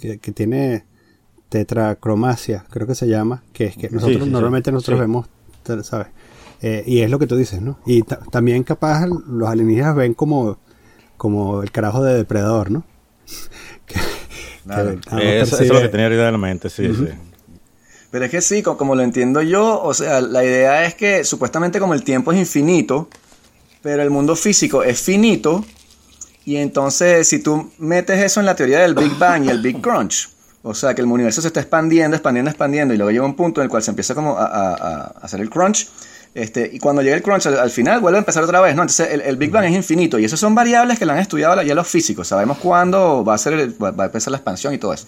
Que, que tiene tetracromacia, creo que se llama, que es que nosotros sí, sí. normalmente nosotros vemos, ¿sabes? Eh, y es lo que tú dices, ¿no? Y ta- también capaz los alienígenas ven como, como el carajo de depredador, ¿no? [laughs] que, que eso, eso es lo que tenía ahorita en la mente, sí, sí. Pero es que sí, co- como, lo entiendo yo, o sea, la idea es que supuestamente como el tiempo es infinito, pero el mundo físico es finito, y entonces si tú metes eso en la teoría del Big Bang y el Big Crunch, o sea, que el universo se está expandiendo, expandiendo, expandiendo, y luego llega un punto en el cual se empieza como a, hacer el crunch, este, y cuando llega el crunch al, al final vuelve a empezar otra vez, ¿no? Entonces el, Big Bang es infinito, y esas son variables que la han estudiado ya los físicos, sabemos cuándo va a, ser el- va a empezar la expansión y todo eso.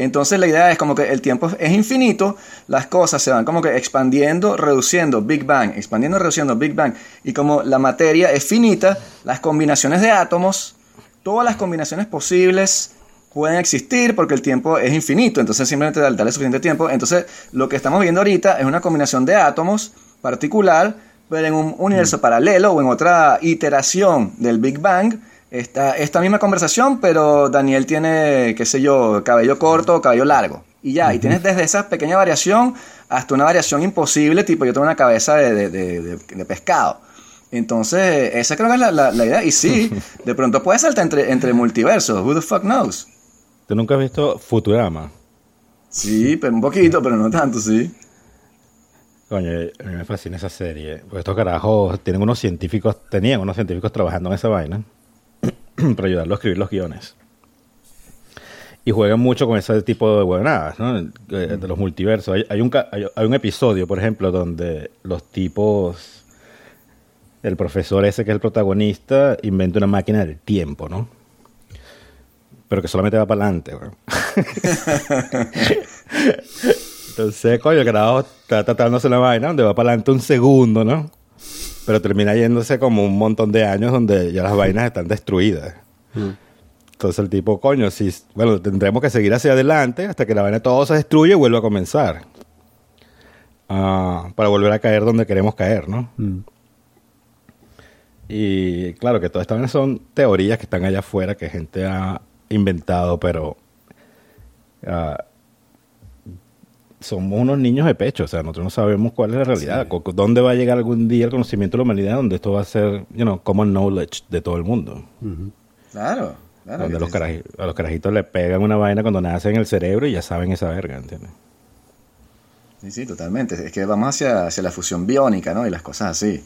Entonces la idea es como que el tiempo es infinito, las cosas se van como que expandiendo, reduciendo, Big Bang, expandiendo, reduciendo, Big Bang. Y como la materia es finita, las combinaciones de átomos, todas las combinaciones posibles pueden existir porque el tiempo es infinito, entonces simplemente dale suficiente tiempo. Entonces lo que estamos viendo ahorita es una combinación de átomos particular, pero en un universo paralelo o en otra iteración del Big Bang, esta, esta misma conversación, pero Daniel tiene, qué sé yo, cabello corto, cabello largo. Y ya, y tienes desde esa pequeña variación hasta una variación imposible, tipo yo tengo una cabeza de, de- de- de- de pescado. Entonces, esa creo que es la, la- la idea. Y sí, [laughs] de pronto puede saltar entre, entre multiversos. Who the fuck knows? ¿Tú nunca has visto Futurama? Sí, pero un poquito, pero no tanto, sí. Coño, a mí me fascina esa serie. Porque estos carajos tienen unos científicos, tenían unos científicos trabajando en esa vaina [clears throat] para ayudarlo a escribir los guiones. Y juegan mucho con ese tipo de huevonadas, ¿no? Eh, De los multiversos. Hay, hay un, hay, hay un episodio, por ejemplo, donde los tipos. El profesor ese que es el protagonista inventa una máquina del tiempo, ¿no? Pero que solamente va para adelante, weón. [laughs] Entonces, coño, el carajo está tratándose la vaina donde va para adelante un segundo, ¿no? Pero termina yéndose como un montón de años donde ya las vainas están destruidas. Entonces el tipo, coño, si, bueno, tendremos que seguir hacia adelante hasta que la vaina todo se destruye y vuelva a comenzar. Ah, para volver a caer donde queremos caer, ¿no? Y claro que todas estas vainas son teorías que están allá afuera que gente ha inventado, pero ah, somos unos niños de pecho, o sea, nosotros no sabemos cuál es la realidad, dónde va a llegar algún día el conocimiento de la humanidad, donde esto va a ser, you know, common knowledge de todo el mundo. Claro, claro. donde los a los carajitos le pegan una vaina cuando nacen en el cerebro y ya saben esa verga, ¿entiendes? Sí, sí, totalmente. Es que vamos hacia, hacia la fusión biónica, ¿no? Y las cosas así.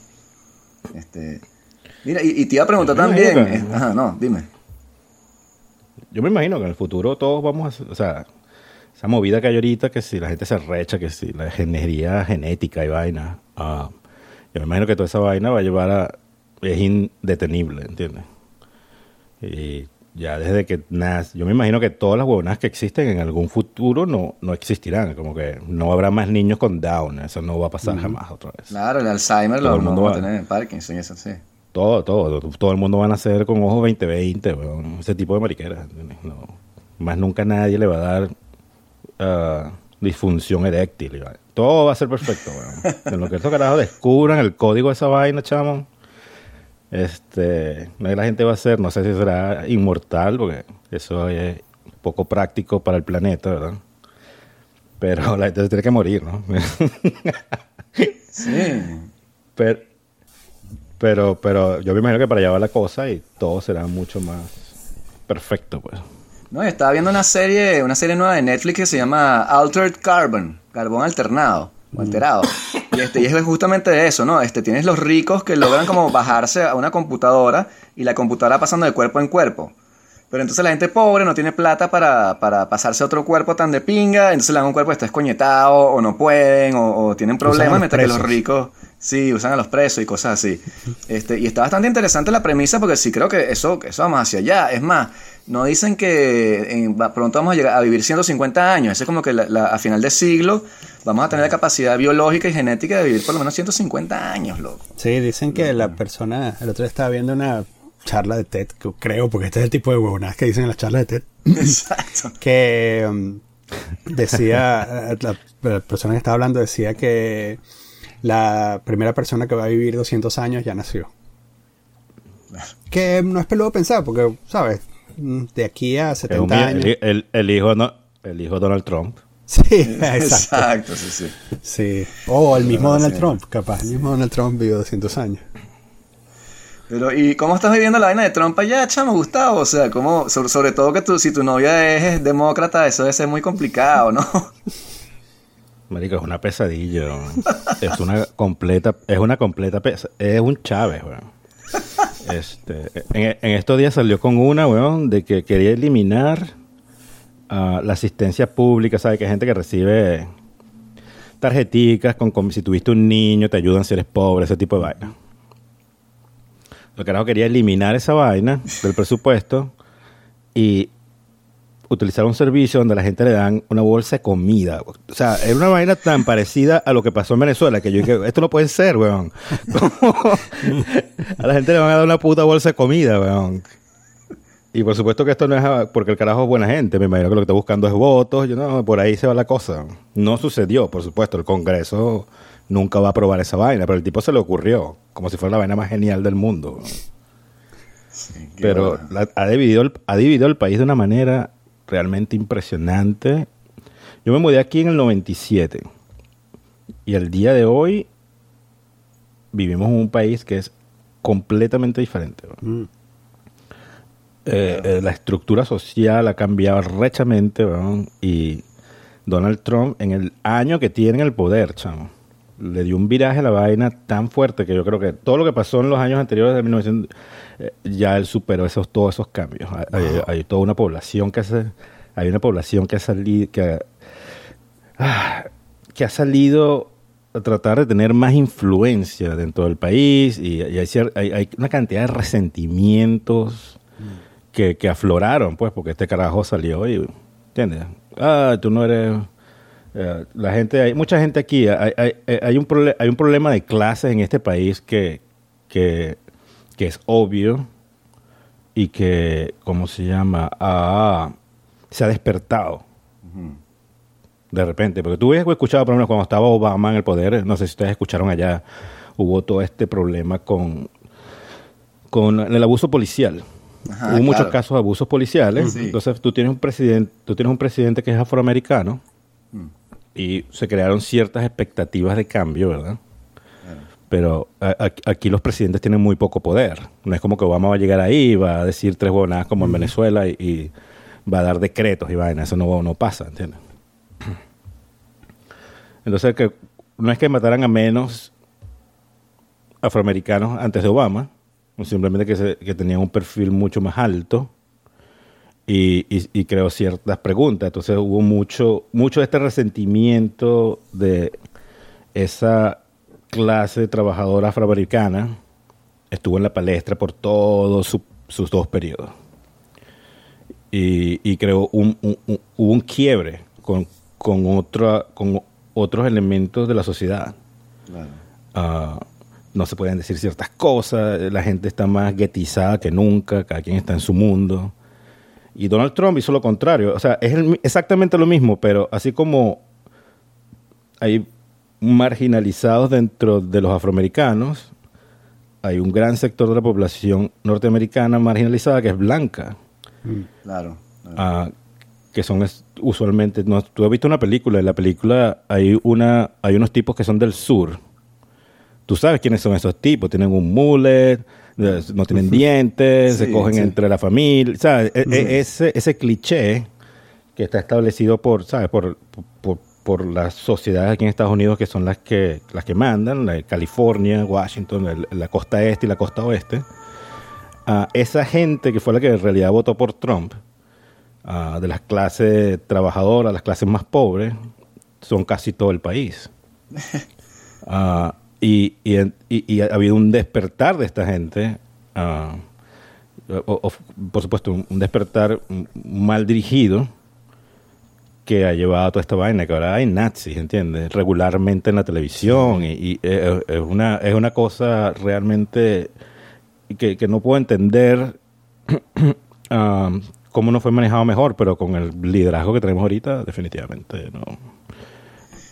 Este, mira, y, y te iba a preguntar también. que- eh, Ajá, no, dime. Yo me imagino que en el futuro todos vamos a, o sea, esa movida que hay ahorita, que si la gente se recha, que si la ingeniería genética y vaina, ah, yo me imagino que toda esa vaina va a llevar a, es indetenible, ¿entiendes? Y ya desde que nace, yo me imagino que todas las huevonas que existen en algún futuro no, no existirán, como que no habrá más niños con Down, eso no va a pasar jamás otra vez. Claro, el Alzheimer Todo lo el mundo vamos a va- tener, Parkinson y eso, sí. Todo, todo, todo el mundo va a nacer con ojos 2020, weón, ese tipo de mariqueras. ¿entiendes? No, más nunca nadie le va a dar ah, disfunción eréctil. Todo va a ser perfecto. En lo que estos carajos descubran el código de esa vaina, chamo, este, la gente va a ser, no sé si será inmortal, porque eso es poco práctico para el planeta, ¿verdad? Pero la gente se tiene que morir, ¿no? Sí. Pero, Pero, pero yo me imagino que para allá va la cosa y todo será mucho más perfecto, pues. No, estaba viendo una serie, una serie nueva de Netflix que se llama Altered Carbon, carbón alternado o alterado. Y, este, y es justamente eso, ¿no? Este, tienes los ricos que logran como bajarse a una computadora y la computadora pasando de cuerpo en cuerpo. Pero entonces la gente pobre no tiene plata para, para pasarse a otro cuerpo tan de pinga, entonces le dan un cuerpo que está escoñetado o no pueden o, tienen problemas, mientras que los ricos sí usan a los presos y cosas así. Este, y está bastante interesante la premisa porque sí creo que eso, eso vamos hacia allá. Es más, no dicen que pronto vamos a llegar a vivir 150 años. Eso es como que a final de siglo vamos a tener la capacidad biológica y genética de vivir por lo menos 150 años, loco. Sí, dicen que la persona, el otro día estaba viendo una charla de TED, creo, porque este es el tipo de huevonadas que dicen en las charlas de TED. [laughs] Exacto. [laughs] que um, decía, la, persona que estaba hablando decía que la primera persona que va a vivir 200 años ya nació. Que no es peludo pensar, porque, ¿sabes? De aquí a 70 años. El, hijo no, el hijo Donald Trump. Sí, [laughs] exacto. sí, sí. Sí. O el mismo Donald Trump, capaz. El mismo Donald Trump vivió 200 años. Pero, ¿y cómo estás viviendo la vaina de Trump allá, chamo, Gustavo? O sea, ¿cómo, sobre, todo que tú, si tu novia es, demócrata, eso debe ser muy complicado, ¿no? [laughs] Marico, es una pesadilla. es una completa, es una completa pesa, es un Chávez, weón. Este, en, estos días salió con una, weón, de que quería eliminar uh, la asistencia pública, ¿sabes? Que hay gente que recibe tarjeticas con si tuviste un niño, te ayudan si eres pobre, ese tipo de vaina. Lo que carajo quería eliminar esa vaina del presupuesto y utilizar un servicio donde la gente le dan una bolsa de comida. O sea, era una vaina tan [laughs] parecida a lo que pasó en Venezuela que yo dije, esto no puede ser, weón. [laughs] a la gente le van a dar una puta bolsa de comida, weón. Y por supuesto que esto no es porque el carajo es buena gente. Me imagino que lo que está buscando es votos. Yo, no, por ahí se va la cosa. No sucedió, por supuesto. El Congreso nunca va a aprobar esa vaina, pero el tipo se le ocurrió, como si fuera la vaina más genial del mundo. pero ha, dividido el, ha dividido el país de una manera realmente impresionante. Yo me mudé aquí en el 97 y el día de hoy vivimos en un país que es completamente diferente. Mm. Eh, eh, la estructura social ha cambiado rechamente y Donald Trump en el año que tiene el poder, chamo, le dio un viraje a la vaina tan fuerte que yo creo que todo lo que pasó en los años anteriores de 1900 eh, ya él superó esos todos esos cambios. Hay, toda una población que se, hay una población que ha salido que, ah, que ha salido a tratar de tener más influencia dentro del país y, hay, hay, una cantidad de resentimientos que, que afloraron, pues, porque este carajo salió y, ¿entiendes? Ah, tú no eres eh, la gente, hay mucha gente aquí, hay, hay, hay un, hay un problema de clases en este país que, que, es obvio y que, ¿cómo se llama? Ah, se ha despertado. De repente, porque tú habías escuchado, por ejemplo, cuando estaba Obama en el poder, no sé si ustedes escucharon allá, hubo todo este problema con, con el abuso policial. hubo muchos casos de abusos policiales. Entonces, tú tienes un presidente, tú tienes un presidente que es afroamericano. Y se crearon ciertas expectativas de cambio, ¿verdad? Pero aquí los presidentes tienen muy poco poder. No es como que Obama va a llegar ahí y va a decir tres buenas como en Venezuela y, va a dar decretos y vaina. Eso no, no pasa, ¿entiendes? Entonces, que no es que mataran a menos afroamericanos antes de Obama, simplemente que, que tenían un perfil mucho más alto y, y, creó ciertas preguntas. Entonces hubo mucho, mucho de este resentimiento de esa clase trabajadora afroamericana estuvo en la palestra por todos sus dos periodos. Y, y creó un, hubo un quiebre con, con, otra, con otros elementos de la sociedad. Ah, no se pueden decir ciertas cosas, la gente está más guetizada que nunca, cada quien está en su mundo. Y Donald Trump hizo lo contrario. O sea, es exactamente lo mismo, pero así como hay marginalizados dentro de los afroamericanos, hay un gran sector de la población norteamericana marginalizada que es blanca. Mm. Claro. Ah, que son usualmente, no, tú has visto una película, en la película hay una hay unos tipos que son del sur, tú sabes quiénes son esos tipos, tienen un mullet, no tienen dientes, se cogen entre la familia, ¿sabes? E, e, ese, ese cliché que está establecido por, ¿sabes? Por, por, las sociedades aquí en Estados Unidos que son las que, las que mandan, la California, Washington, la costa este y la costa oeste. a esa gente que fue la que en realidad votó por Trump, de las clases trabajadoras, las clases más pobres, son casi todo el país. [laughs] y, y, ha habido un despertar de esta gente, por supuesto, un despertar mal dirigido que ha llevado a toda esta vaina, que ahora hay nazis, ¿entiendes? Regularmente en la televisión y, es, una, es una cosa realmente que, no puedo entender um, [clears throat] cómo no fue manejado mejor, pero con el liderazgo que tenemos ahorita, definitivamente no.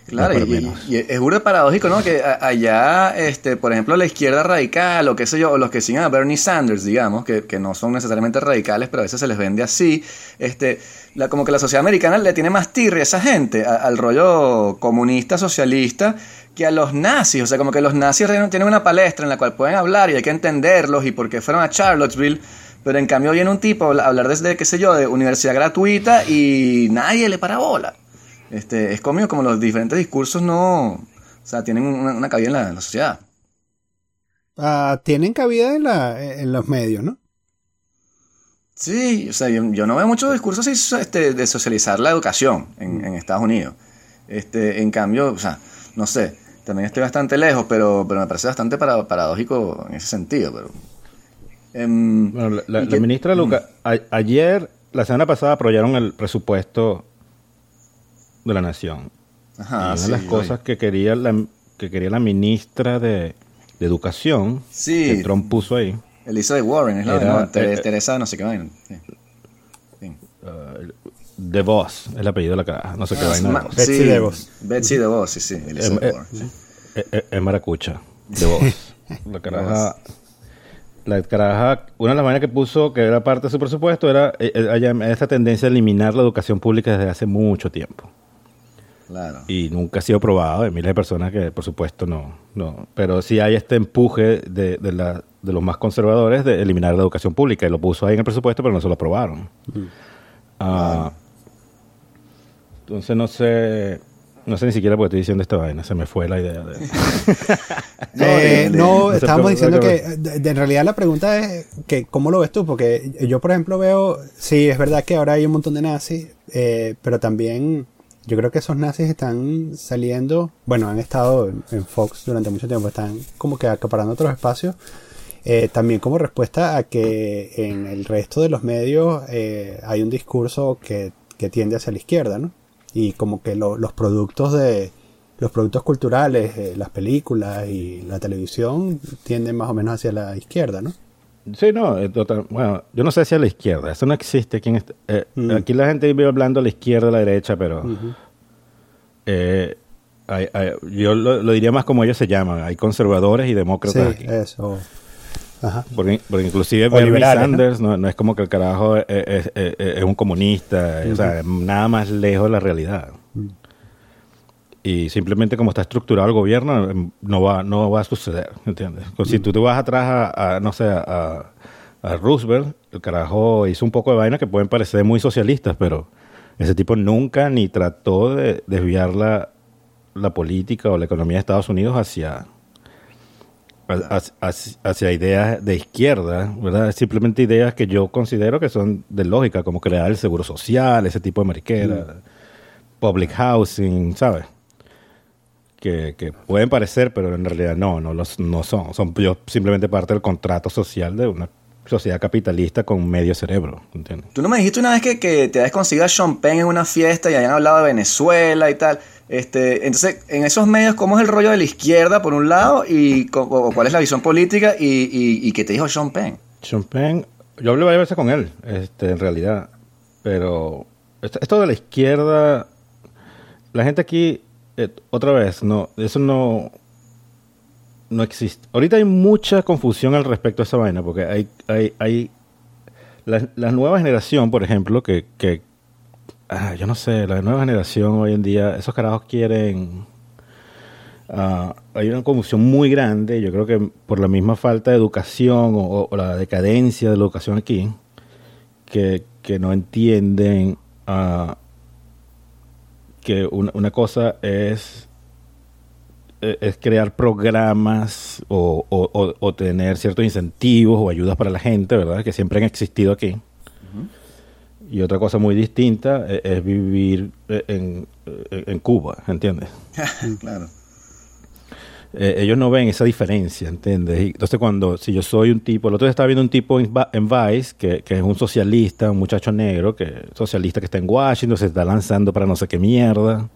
Claro, y, es burdo paradójico, ¿no? Que allá, este, por ejemplo, la izquierda radical, o qué sé yo, o los que siguen a Bernie Sanders, digamos, que, que no son necesariamente radicales, pero a veces se les vende así, este, la, como que la sociedad americana le tiene más tirria a esa gente, al rollo comunista, socialista, que a los nazis. O sea, como que los nazis tienen una palestra en la cual pueden hablar y hay que entenderlos y por qué fueron a Charlottesville. Pero en cambio viene un tipo a hablar desde, qué sé yo, de universidad gratuita y nadie le para bola. Este, es conmigo como los diferentes discursos no, o sea, tienen una, cabida en la, sociedad. Ah, tienen cabida en, la, en los medios, ¿no? Sí, o sea, yo, no veo muchos discursos este, de socializar la educación en, Estados Unidos. Este, en cambio, o sea, no sé, también estoy bastante lejos, pero, pero me parece bastante paradójico en ese sentido. Pero, em, la, ministra Luca, ayer, la semana pasada, aprobaron el presupuesto de la nación. Ajá, y una de las cosas que quería la, que quería la ministra de, Educación, que Trump puso ahí, Elizabeth Warren, es la de no, eh, Teresa, no sé qué vaina. Uh, de Vos, es el apellido de la cara, no sé qué ah, vaina. Betsy de Vos. Betsy de Vos, sí, sí. Elizabeth Warren, Es, es, maracucha, de Vos. [laughs] la caraja. la caraja, una de las vainas que puso, que era parte de su presupuesto, era eh, eh, esa tendencia a eliminar la educación pública desde hace mucho tiempo. Y nunca ha sido probado. Hay miles de personas que, por supuesto, no. no pero sí hay este empuje de, de, la, de los más conservadores de eliminar la educación pública. Y lo puso ahí en el presupuesto, pero no se lo aprobaron. Ah, entonces, no sé. No sé ni siquiera por qué estoy diciendo esta vaina, se me fue la idea de... [laughs] Eh, no, estábamos diciendo que en realidad la pregunta es que cómo lo ves tú, porque yo por ejemplo veo, sí, es verdad que ahora hay un montón de nazis, eh, pero también yo creo que esos nazis están saliendo, bueno, han estado en Fox durante mucho tiempo, están como que acaparando otros espacios. Eh, también como respuesta a que en el resto de los medios eh, hay un discurso que, tiende hacia la izquierda, ¿no? Y como que los productos de los productos culturales, eh, las películas y la televisión tienden más o menos hacia la izquierda, ¿no? Sí, no, bueno, yo no sé si a la izquierda, eso no existe. Aquí, eh, mm. aquí la gente vive hablando a la izquierda, a la derecha, pero eh, yo lo, diría más como ellos se llaman, hay conservadores y demócratas. Sí, eso. Ajá. Porque, inclusive Bernie Sanders ¿no? es como que el carajo es, un comunista, o sea, nada más lejos de la realidad. Mm y simplemente como está estructurado el gobierno em, no va no va a suceder ¿entiendes? si tú te vas atrás a, no sé a, Roosevelt el carajo hizo un poco de vaina que pueden parecer muy socialistas pero ese tipo nunca ni trató de desviar la, la política o la economía de Estados Unidos hacia hacia, ideas de izquierda, ¿verdad? Simplemente ideas que yo considero que son de lógica, como crear el seguro social, ese tipo de mariquera, mm. public housing, ¿sabes? Que, pueden parecer, pero en realidad no, no, los, no son. Son simplemente parte del contrato social de una sociedad capitalista con medio cerebro. ¿entiendes? Tú no me dijiste una vez que, que te habías conseguido a Sean Penn en una fiesta y habían hablado de Venezuela y tal. Este, entonces, en esos medios, ¿cómo es el rollo de la izquierda por un lado y cuál es la visión política y, qué te dijo Sean Penn? Sean Penn, yo hablé varias veces con él, este, en realidad, pero esto de la izquierda, la gente aquí eh, otra vez, no, eso no, no existe. Ahorita hay mucha confusión al respecto a esa vaina, porque hay, hay, hay la, nueva generación, por ejemplo, que, que ah, yo no sé, la nueva generación hoy en día, esos carajos quieren ah, hay una confusión muy grande, yo creo que por la misma falta de educación o, la decadencia de la educación aquí, que, no entienden uh, que una, cosa es, e, es crear programas o, o, tener ciertos incentivos o ayudas para la gente, ¿verdad? Que siempre han existido aquí. Y otra cosa muy distinta e, es, vivir e, en, en, Cuba, ¿entiendes? [laughs] claro. Eh, ellos no ven esa diferencia, ¿entiendes? entonces cuando, si yo soy un tipo, el otro día estaba viendo un tipo en, Vice, que, que, es un socialista, un muchacho negro, que socialista que está en Washington, se está lanzando para no sé qué mierda.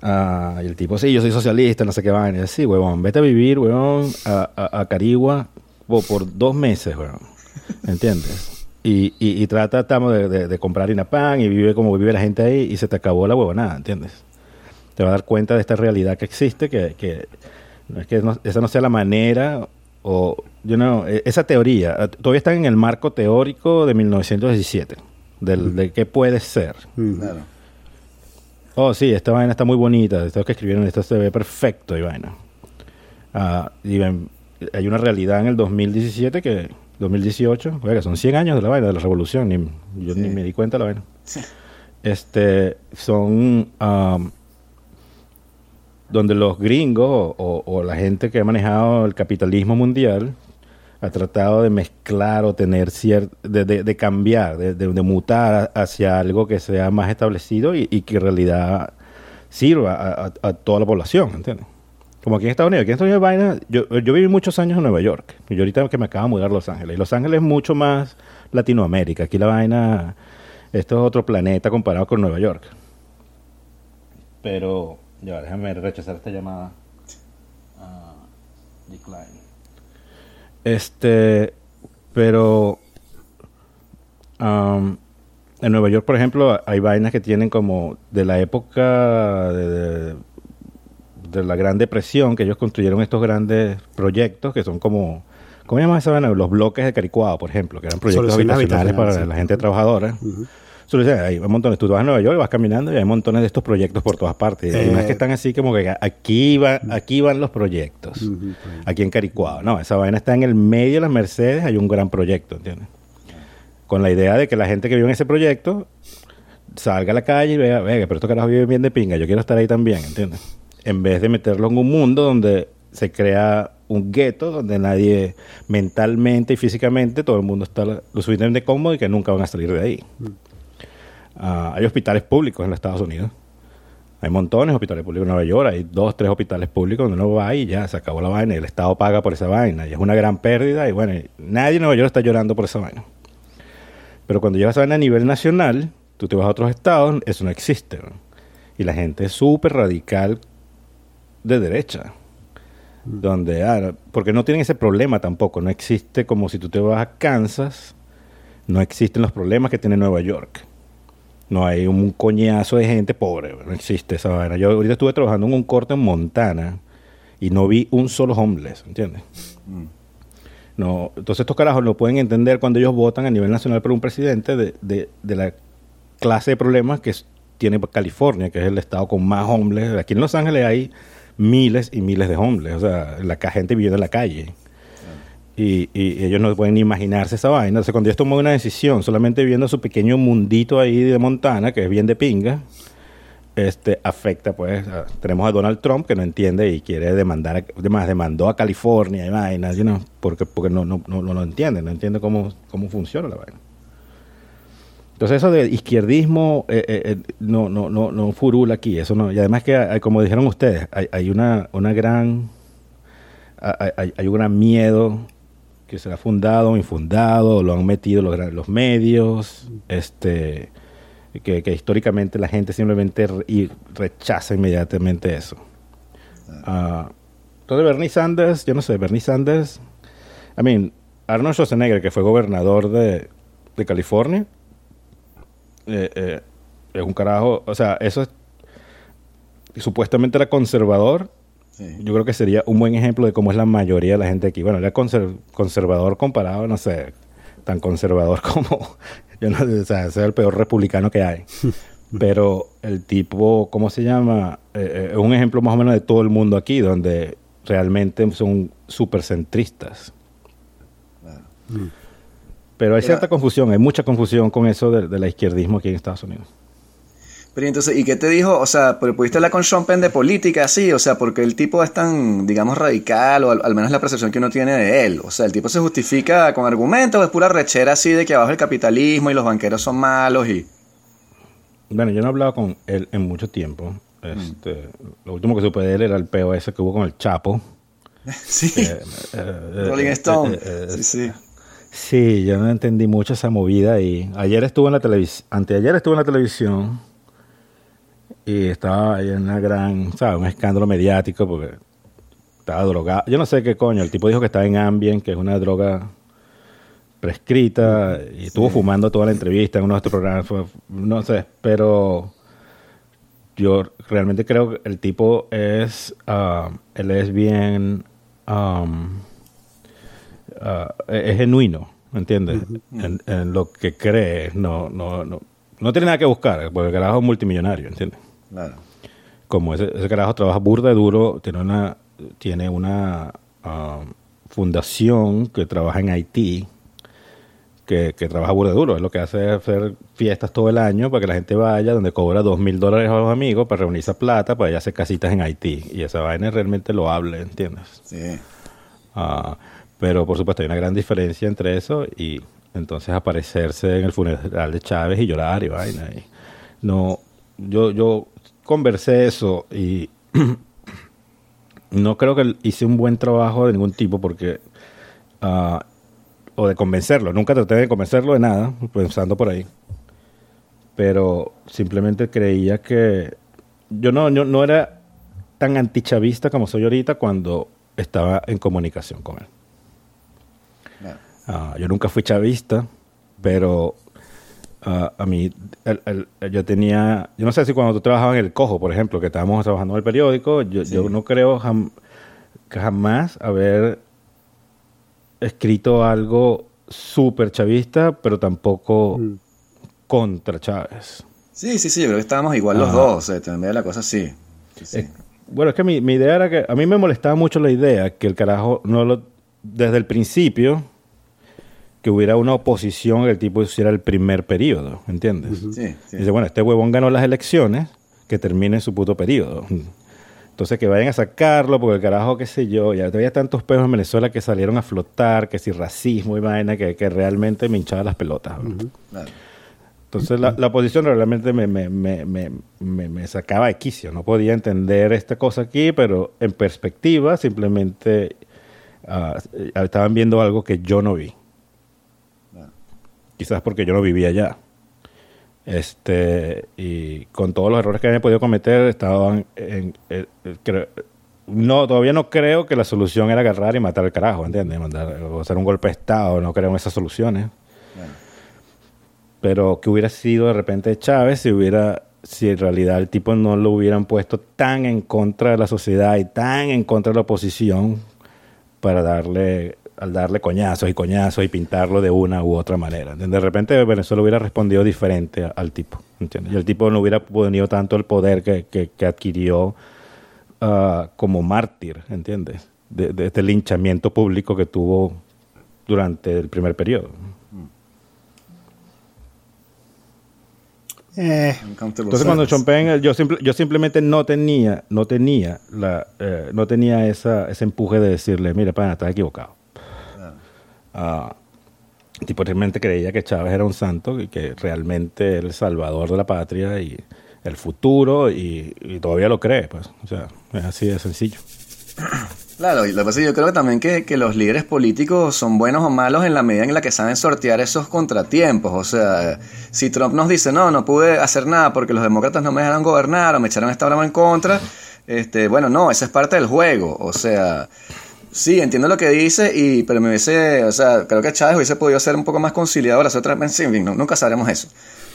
Ah, y el tipo, sí, yo soy socialista, no sé qué va. Y sí, huevón, vete a vivir, huevón, a, a, Carigua por, dos meses, huevón. ¿Entiendes? Y, y, trata, estamos de, de, comprar harina pan y vive como vive la gente ahí y se te acabó la huevonada, ¿entiendes? Te va a dar cuenta de esta realidad que existe, que, que no es que esa no sea la manera o yo no e, esa teoría ah, todavía está en el marco teórico de 1917 del, de qué puede ser. Claro. Oh, sí, esta vaina está muy bonita. Esto que escribieron, esto se ve perfecto y vaina. Ah, y hay una realidad en el 2017 que 2018, oiga, son 100 años de la vaina de la revolución, ni, yo ni me di cuenta de la vaina. Este son donde los gringos o, la gente que ha manejado el capitalismo mundial ha tratado de mezclar o tener cierto, de, cambiar, de, mutar hacia algo que sea más establecido y, que en realidad sirva a, toda la población, ¿entiendes? Como aquí en Estados Unidos, aquí en Estados Unidos yo, yo viví muchos años en Nueva York, y yo ahorita que me acabo de mudar a Los Ángeles, y Los Ángeles es mucho más Latinoamérica, aquí la vaina, esto es otro planeta comparado con Nueva York. Pero ya, déjame rechazar esta llamada. Uh, decline. Este, pero um, en Nueva York, por ejemplo, hay vainas que tienen como de la época de, de, la Gran Depresión, que ellos construyeron estos grandes proyectos que son como, ¿cómo se llama esa vaina? Los bloques de Caricuado, por ejemplo, que eran proyectos habitacionales para la gente trabajadora hay montones. Tú vas a Nueva York, vas caminando y hay montones de estos proyectos por todas partes. y no es que eh. están así como que aquí, va, aquí van los proyectos. Aquí en Caricuado. No, esa vaina está en el medio de las Mercedes. Hay un gran proyecto, ¿entiendes? Con la idea de que la gente que vive en ese proyecto salga a la calle y vea, vea, pero estos carajos viven bien de pinga. Yo quiero estar ahí también, ¿entiendes? En vez de meterlo en un mundo donde se crea un gueto donde nadie mentalmente y físicamente todo el mundo está lo suficientemente cómodo y que nunca van a salir de ahí. Ah, hay hospitales públicos en los Estados Unidos. Hay montones de hospitales públicos en Nueva York. Hay dos, tres hospitales públicos donde uno va y ya se acabó la vaina. Y el Estado paga por esa vaina. Y es una gran pérdida. Y bueno, nadie en Nueva York está llorando por esa vaina. Pero cuando llevas esa vaina a nivel nacional, tú te vas a otros estados, eso no existe. Y la gente es súper radical de derecha. Donde, ah, porque no tienen ese problema tampoco. No existe como si tú te vas a Kansas, no existen los problemas que tiene Nueva York. No hay un coñazo de gente pobre, no existe esa vaina. Yo ahorita estuve trabajando en un corte en Montana y no vi un solo homeless, ¿entiendes? Mm. No, entonces estos carajos no pueden entender cuando ellos votan a nivel nacional por un presidente de, de, de la clase de problemas que tiene California, que es el estado con más homeless. Aquí en Los Ángeles hay miles y miles de homeless, o sea, la gente viviendo en la calle y, ellos no pueden imaginarse esa vaina. Entonces, cuando ellos toman una decisión, solamente viendo su pequeño mundito ahí de Montana, que es bien de pinga, este afecta, pues, tenemos a Donald Trump que no entiende y quiere demandar, además demandó a California y vainas, porque, porque no, no, no, lo entiende, no entiende cómo, cómo funciona la vaina. Entonces eso de izquierdismo eh, eh, eh, no, no, no, no furula aquí, eso no, y además que, como dijeron ustedes, hay, hay una, una gran, hay, hay un gran miedo que se ha fundado o infundado, lo han metido los, los medios, este, que, históricamente la gente simplemente rechaza inmediatamente eso. Uh, entonces Bernie Sanders, yo no sé, Bernie Sanders, I mean, Arnold Schwarzenegger, que fue gobernador de, de California, eh, eh, es un carajo, o sea, eso es, supuestamente era conservador, yo creo que sería un buen ejemplo de cómo es la mayoría de la gente aquí. Bueno, era conservador comparado, no sé, tan conservador [laughs] como, yo no o sea, el peor republicano que hay. [laughs] Pero el tipo, ¿cómo se llama? Eh, es un ejemplo más o menos de todo el mundo aquí, donde realmente son supercentristas. centristas Pero hay cierta confusión, hay mucha confusión con eso del de la izquierdismo aquí en Estados Unidos. Pero entonces, ¿y qué te dijo? O sea, ¿pudiste hablar con Sean Penn de política, sí? O sea, porque el tipo es tan, digamos, radical, o al, menos la percepción que uno tiene de él. O sea, el tipo se justifica con argumentos, es pura rechera así de que abajo el capitalismo y los banqueros son malos y... Bueno, yo no he hablado con él en mucho tiempo. Este, Lo último que supe de él era el POS que hubo con el Chapo. [laughs] sí. Eh, eh, Rolling eh, Stone. sí, sí. Sí, yo no entendí mucho esa movida y ayer estuvo en la televisión, anteayer estuvo en la televisión y estaba en una gran, ¿sabes? Un escándalo mediático porque estaba drogado. Yo no sé qué coño, el tipo dijo que estaba en Ambien, que es una droga prescrita, y estuvo fumando toda la entrevista en uno de estos programas, no sé, pero yo realmente creo que el tipo es, uh, él es bien, um, uh, es genuino, ¿me entiendes? en, en, lo que cree, no, no, no, no tiene nada que buscar, porque el carajo es multimillonario, ¿entiendes? Como ese, ese carajo trabaja burda y duro, tiene una, tiene una ah, fundación que trabaja en Haití, que, trabaja burda y duro. Es lo que hace es hacer fiestas todo el año para que la gente vaya, donde cobra dos mil dólares a los amigos para reunir esa plata, para ir a hacer casitas en Haití. Y esa vaina es realmente loable, ¿entiendes? Sí. Ah, pero por supuesto hay una gran diferencia entre eso y entonces aparecerse en el funeral de Chávez y llorar y vaina. Y no, yo, yo conversé eso y [clears throat] no creo que hice un buen trabajo de ningún tipo porque... Uh, o de convencerlo. Nunca traté de convencerlo de nada, pensando por ahí. Pero simplemente creía que yo no, no era tan antichavista como soy ahorita cuando estaba en comunicación con él. Uh, yo nunca fui chavista, pero a mí, yo tenía, yo no sé si cuando tú trabajabas en el Cojo, por ejemplo, que estábamos trabajando en el periódico, yo, no creo jamás haber escrito algo súper chavista, pero tampoco mm. contra Chávez. Sí, sí, sí, yo creo que estábamos igual los dos, eh, también la cosa sí. Eh, bueno, es que mi, mi idea era que a mí me molestaba mucho la idea que el carajo no lo, desde el principio que hubiera una oposición el tipo hiciera el primer periodo, ¿entiendes? Dice, bueno, este huevón ganó las elecciones, que termine su puto periodo. Entonces que vayan a sacarlo, porque el carajo, qué sé yo, ya había tantos peos en Venezuela que salieron a flotar, que si racismo y vaina, que, que realmente me hinchaba las pelotas. Entonces la, la, oposición realmente me, me, me, me, sacaba de quicio, no podía entender esta cosa aquí, pero en perspectiva simplemente ah, estaban viendo algo que yo no vi quizás porque yo no vivía allá. Este, y con todos los errores que había podido cometer, estaban en, no, todavía no creo que la solución era agarrar y matar al carajo, ¿entiendes? Mandar, o hacer un golpe de Estado, no creo en esas soluciones. Pero que hubiera sido de repente Chávez si hubiera, si en realidad el tipo no lo hubieran puesto tan en contra de la sociedad y tan en contra de la oposición para darle al darle coñazos y coñazos y pintarlo de una u otra manera. De repente Venezuela hubiera respondido diferente al tipo, ¿entiendes? Y el tipo no hubiera tenido tanto el poder que, que, adquirió ah, como mártir, ¿entiendes? De, este linchamiento público que tuvo durante el primer periodo. Eh. Entonces cuando Chompen, yo, yo simplemente no tenía, no tenía la, eh, no tenía esa, ese empuje de decirle, mira, pana, estás equivocado. Uh, tipo realmente creía que Chávez era un santo y que realmente era el salvador de la patria y el futuro y, todavía lo cree, pues. O sea, es así de sencillo. Claro, y lo que pasa es que yo creo también que, que, los líderes políticos son buenos o malos en la medida en la que saben sortear esos contratiempos. O sea, si Trump nos dice, no, no pude hacer nada porque los demócratas no me dejaron gobernar o me echaron esta broma en contra, este, bueno, no, esa es parte del juego. O sea, Sí, entiendo lo que dice, y, pero me hubiese, o sea, creo que Chávez hubiese podido ser un poco más conciliador, hacer otra en fin, nunca sabremos eso.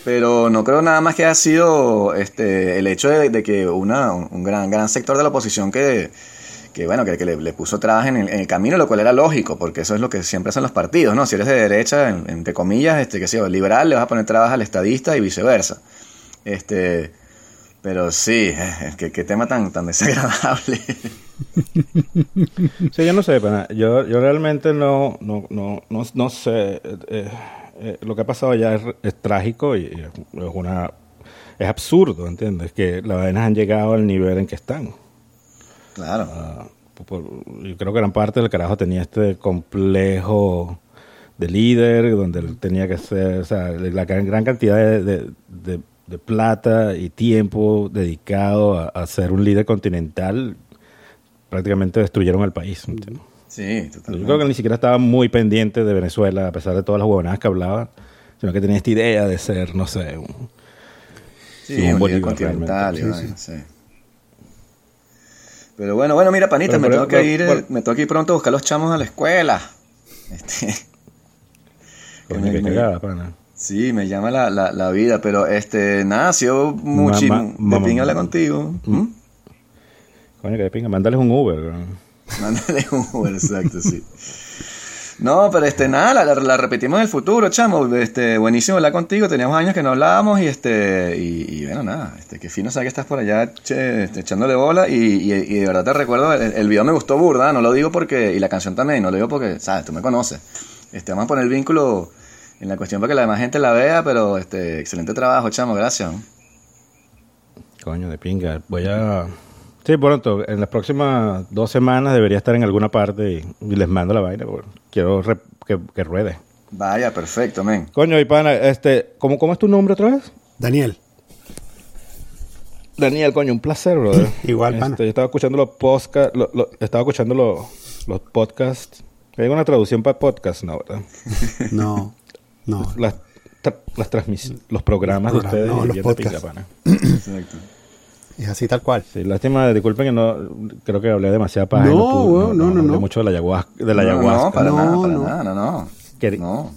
Pero no creo nada más que haya sido este, el hecho de, que una, un gran, gran sector de la oposición que, que bueno, que, le, puso trabas en el, camino, lo cual era lógico, porque eso es lo que siempre hacen los partidos, ¿no? Si eres de derecha, entre comillas, este, que sea liberal, le vas a poner trabas al estadista y viceversa. Este, pero sí, [laughs] qué, tema tan, tan desagradable. [laughs] [laughs] Sí, yo no sé, yo, yo realmente no, no, no, no, sé. Eh, eh, lo que ha pasado ya es, trágico y, es una es absurdo, ¿entiendes? Que las vainas han llegado al nivel en que están. Claro. Ah, yo creo que gran parte del carajo tenía este complejo de líder, donde él tenía que ser, o sea, la gran, cantidad de, plata y tiempo dedicado a, ser un líder continental, prácticamente destruyeron el país. Sí, totalmente. Yo creo que ni siquiera estaba muy pendiente de Venezuela, a pesar de todas las huevonadas que hablaba, sino que tenía esta idea de ser, no sé, un, sí, un, líder continental. sí. Pero bueno, bueno, mira, panita, me tengo que ir, me tengo que ir pronto a buscar los chamos a la escuela. Este, [laughs] Sí, me llama la, la, vida, pero este, nada, ha sido muchísimo de pinga hablar contigo. ¿Mm? Coño, que de pinga, mándales un Uber. Mándales un Uber, exacto, sí. No, pero este, nada, la, repetimos en el futuro, chamo. Este, buenísimo hablar contigo. Teníamos años que no hablábamos y este, y, bueno, nada, este, que fino sabe que estás por allá este, echándole bola y, y, de verdad te recuerdo, el, video me gustó burda, no lo digo porque, y la canción también, no lo digo porque, sabes, tú me conoces. Este, vamos a poner el vínculo en la cuestión para que la demás gente la vea, pero este, excelente trabajo, chamo, gracias. Coño, de pinga. Voy a. Sí, pronto, en las próximas dos semanas debería estar en alguna parte y, les mando la vaina, porque quiero que, ruede. Vaya, perfecto, men. Coño, y pana, este, ¿cómo, ¿cómo es tu nombre otra vez? Daniel. Daniel, coño, un placer, brother. [laughs] Igual, pana. Este, yo estaba escuchando los podcasts, estaba escuchando los, los podcasts. Hay una traducción para podcast, ¿no? ¿verdad? [laughs] no. No. Las, las transmisiones, los programas de ustedes. No, los podcasts. Exacto. Es así tal cual. Sí, lástima, disculpen que no, creo que hablé demasiado para no, no, no, no, no, mucho de la ayahuasca. De la ayahuasca. No, para nada, para nada, no, no.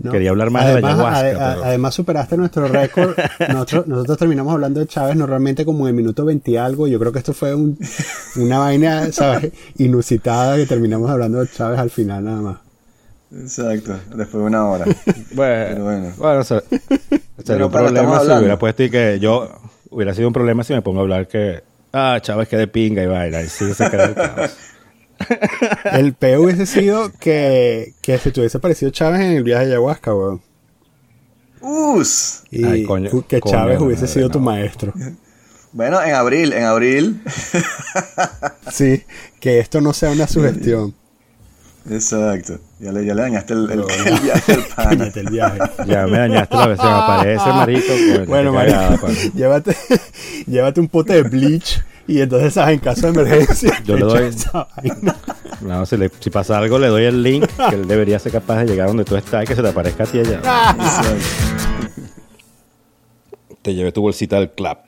no. Quería hablar más de la ayahuasca. Además superaste nuestro récord. [laughs] nosotros, nosotros terminamos hablando de Chávez normalmente como en minuto 20 algo. Yo creo que esto fue un, una vaina, ¿sabes? Inusitada que terminamos hablando de Chávez al final nada más. Exacto, después de una hora. [laughs] bueno, bueno. bueno sería un problema si hubiera puesto y que yo hubiera sido un problema si me pongo a hablar que ah, Chávez que de pinga y vaina y sí se queda el caos. [laughs] el peor hubiese sido que, que se te hubiese parecido Chávez en el viaje de ayahuasca, weón. Us. Y que Chávez hubiese sido tu maestro. Bueno, en abril, en abril. sí, que esto no sea una sugestión. Exacto. Ya le, ya le dañaste el, el, el viaje al pana. [laughs] el viaje. Ya me dañaste la me aparece, marico. Pues, bueno, marico, llévate, [laughs] llévate un pote de bleach y entonces, ¿sabes? En caso de emergencia. Yo le doy. [laughs] No, si, le, si, pasa algo, le doy el link que él debería ser capaz de llegar donde tú estás y que se te aparezca a ti allá. te llevé tu bolsita del club.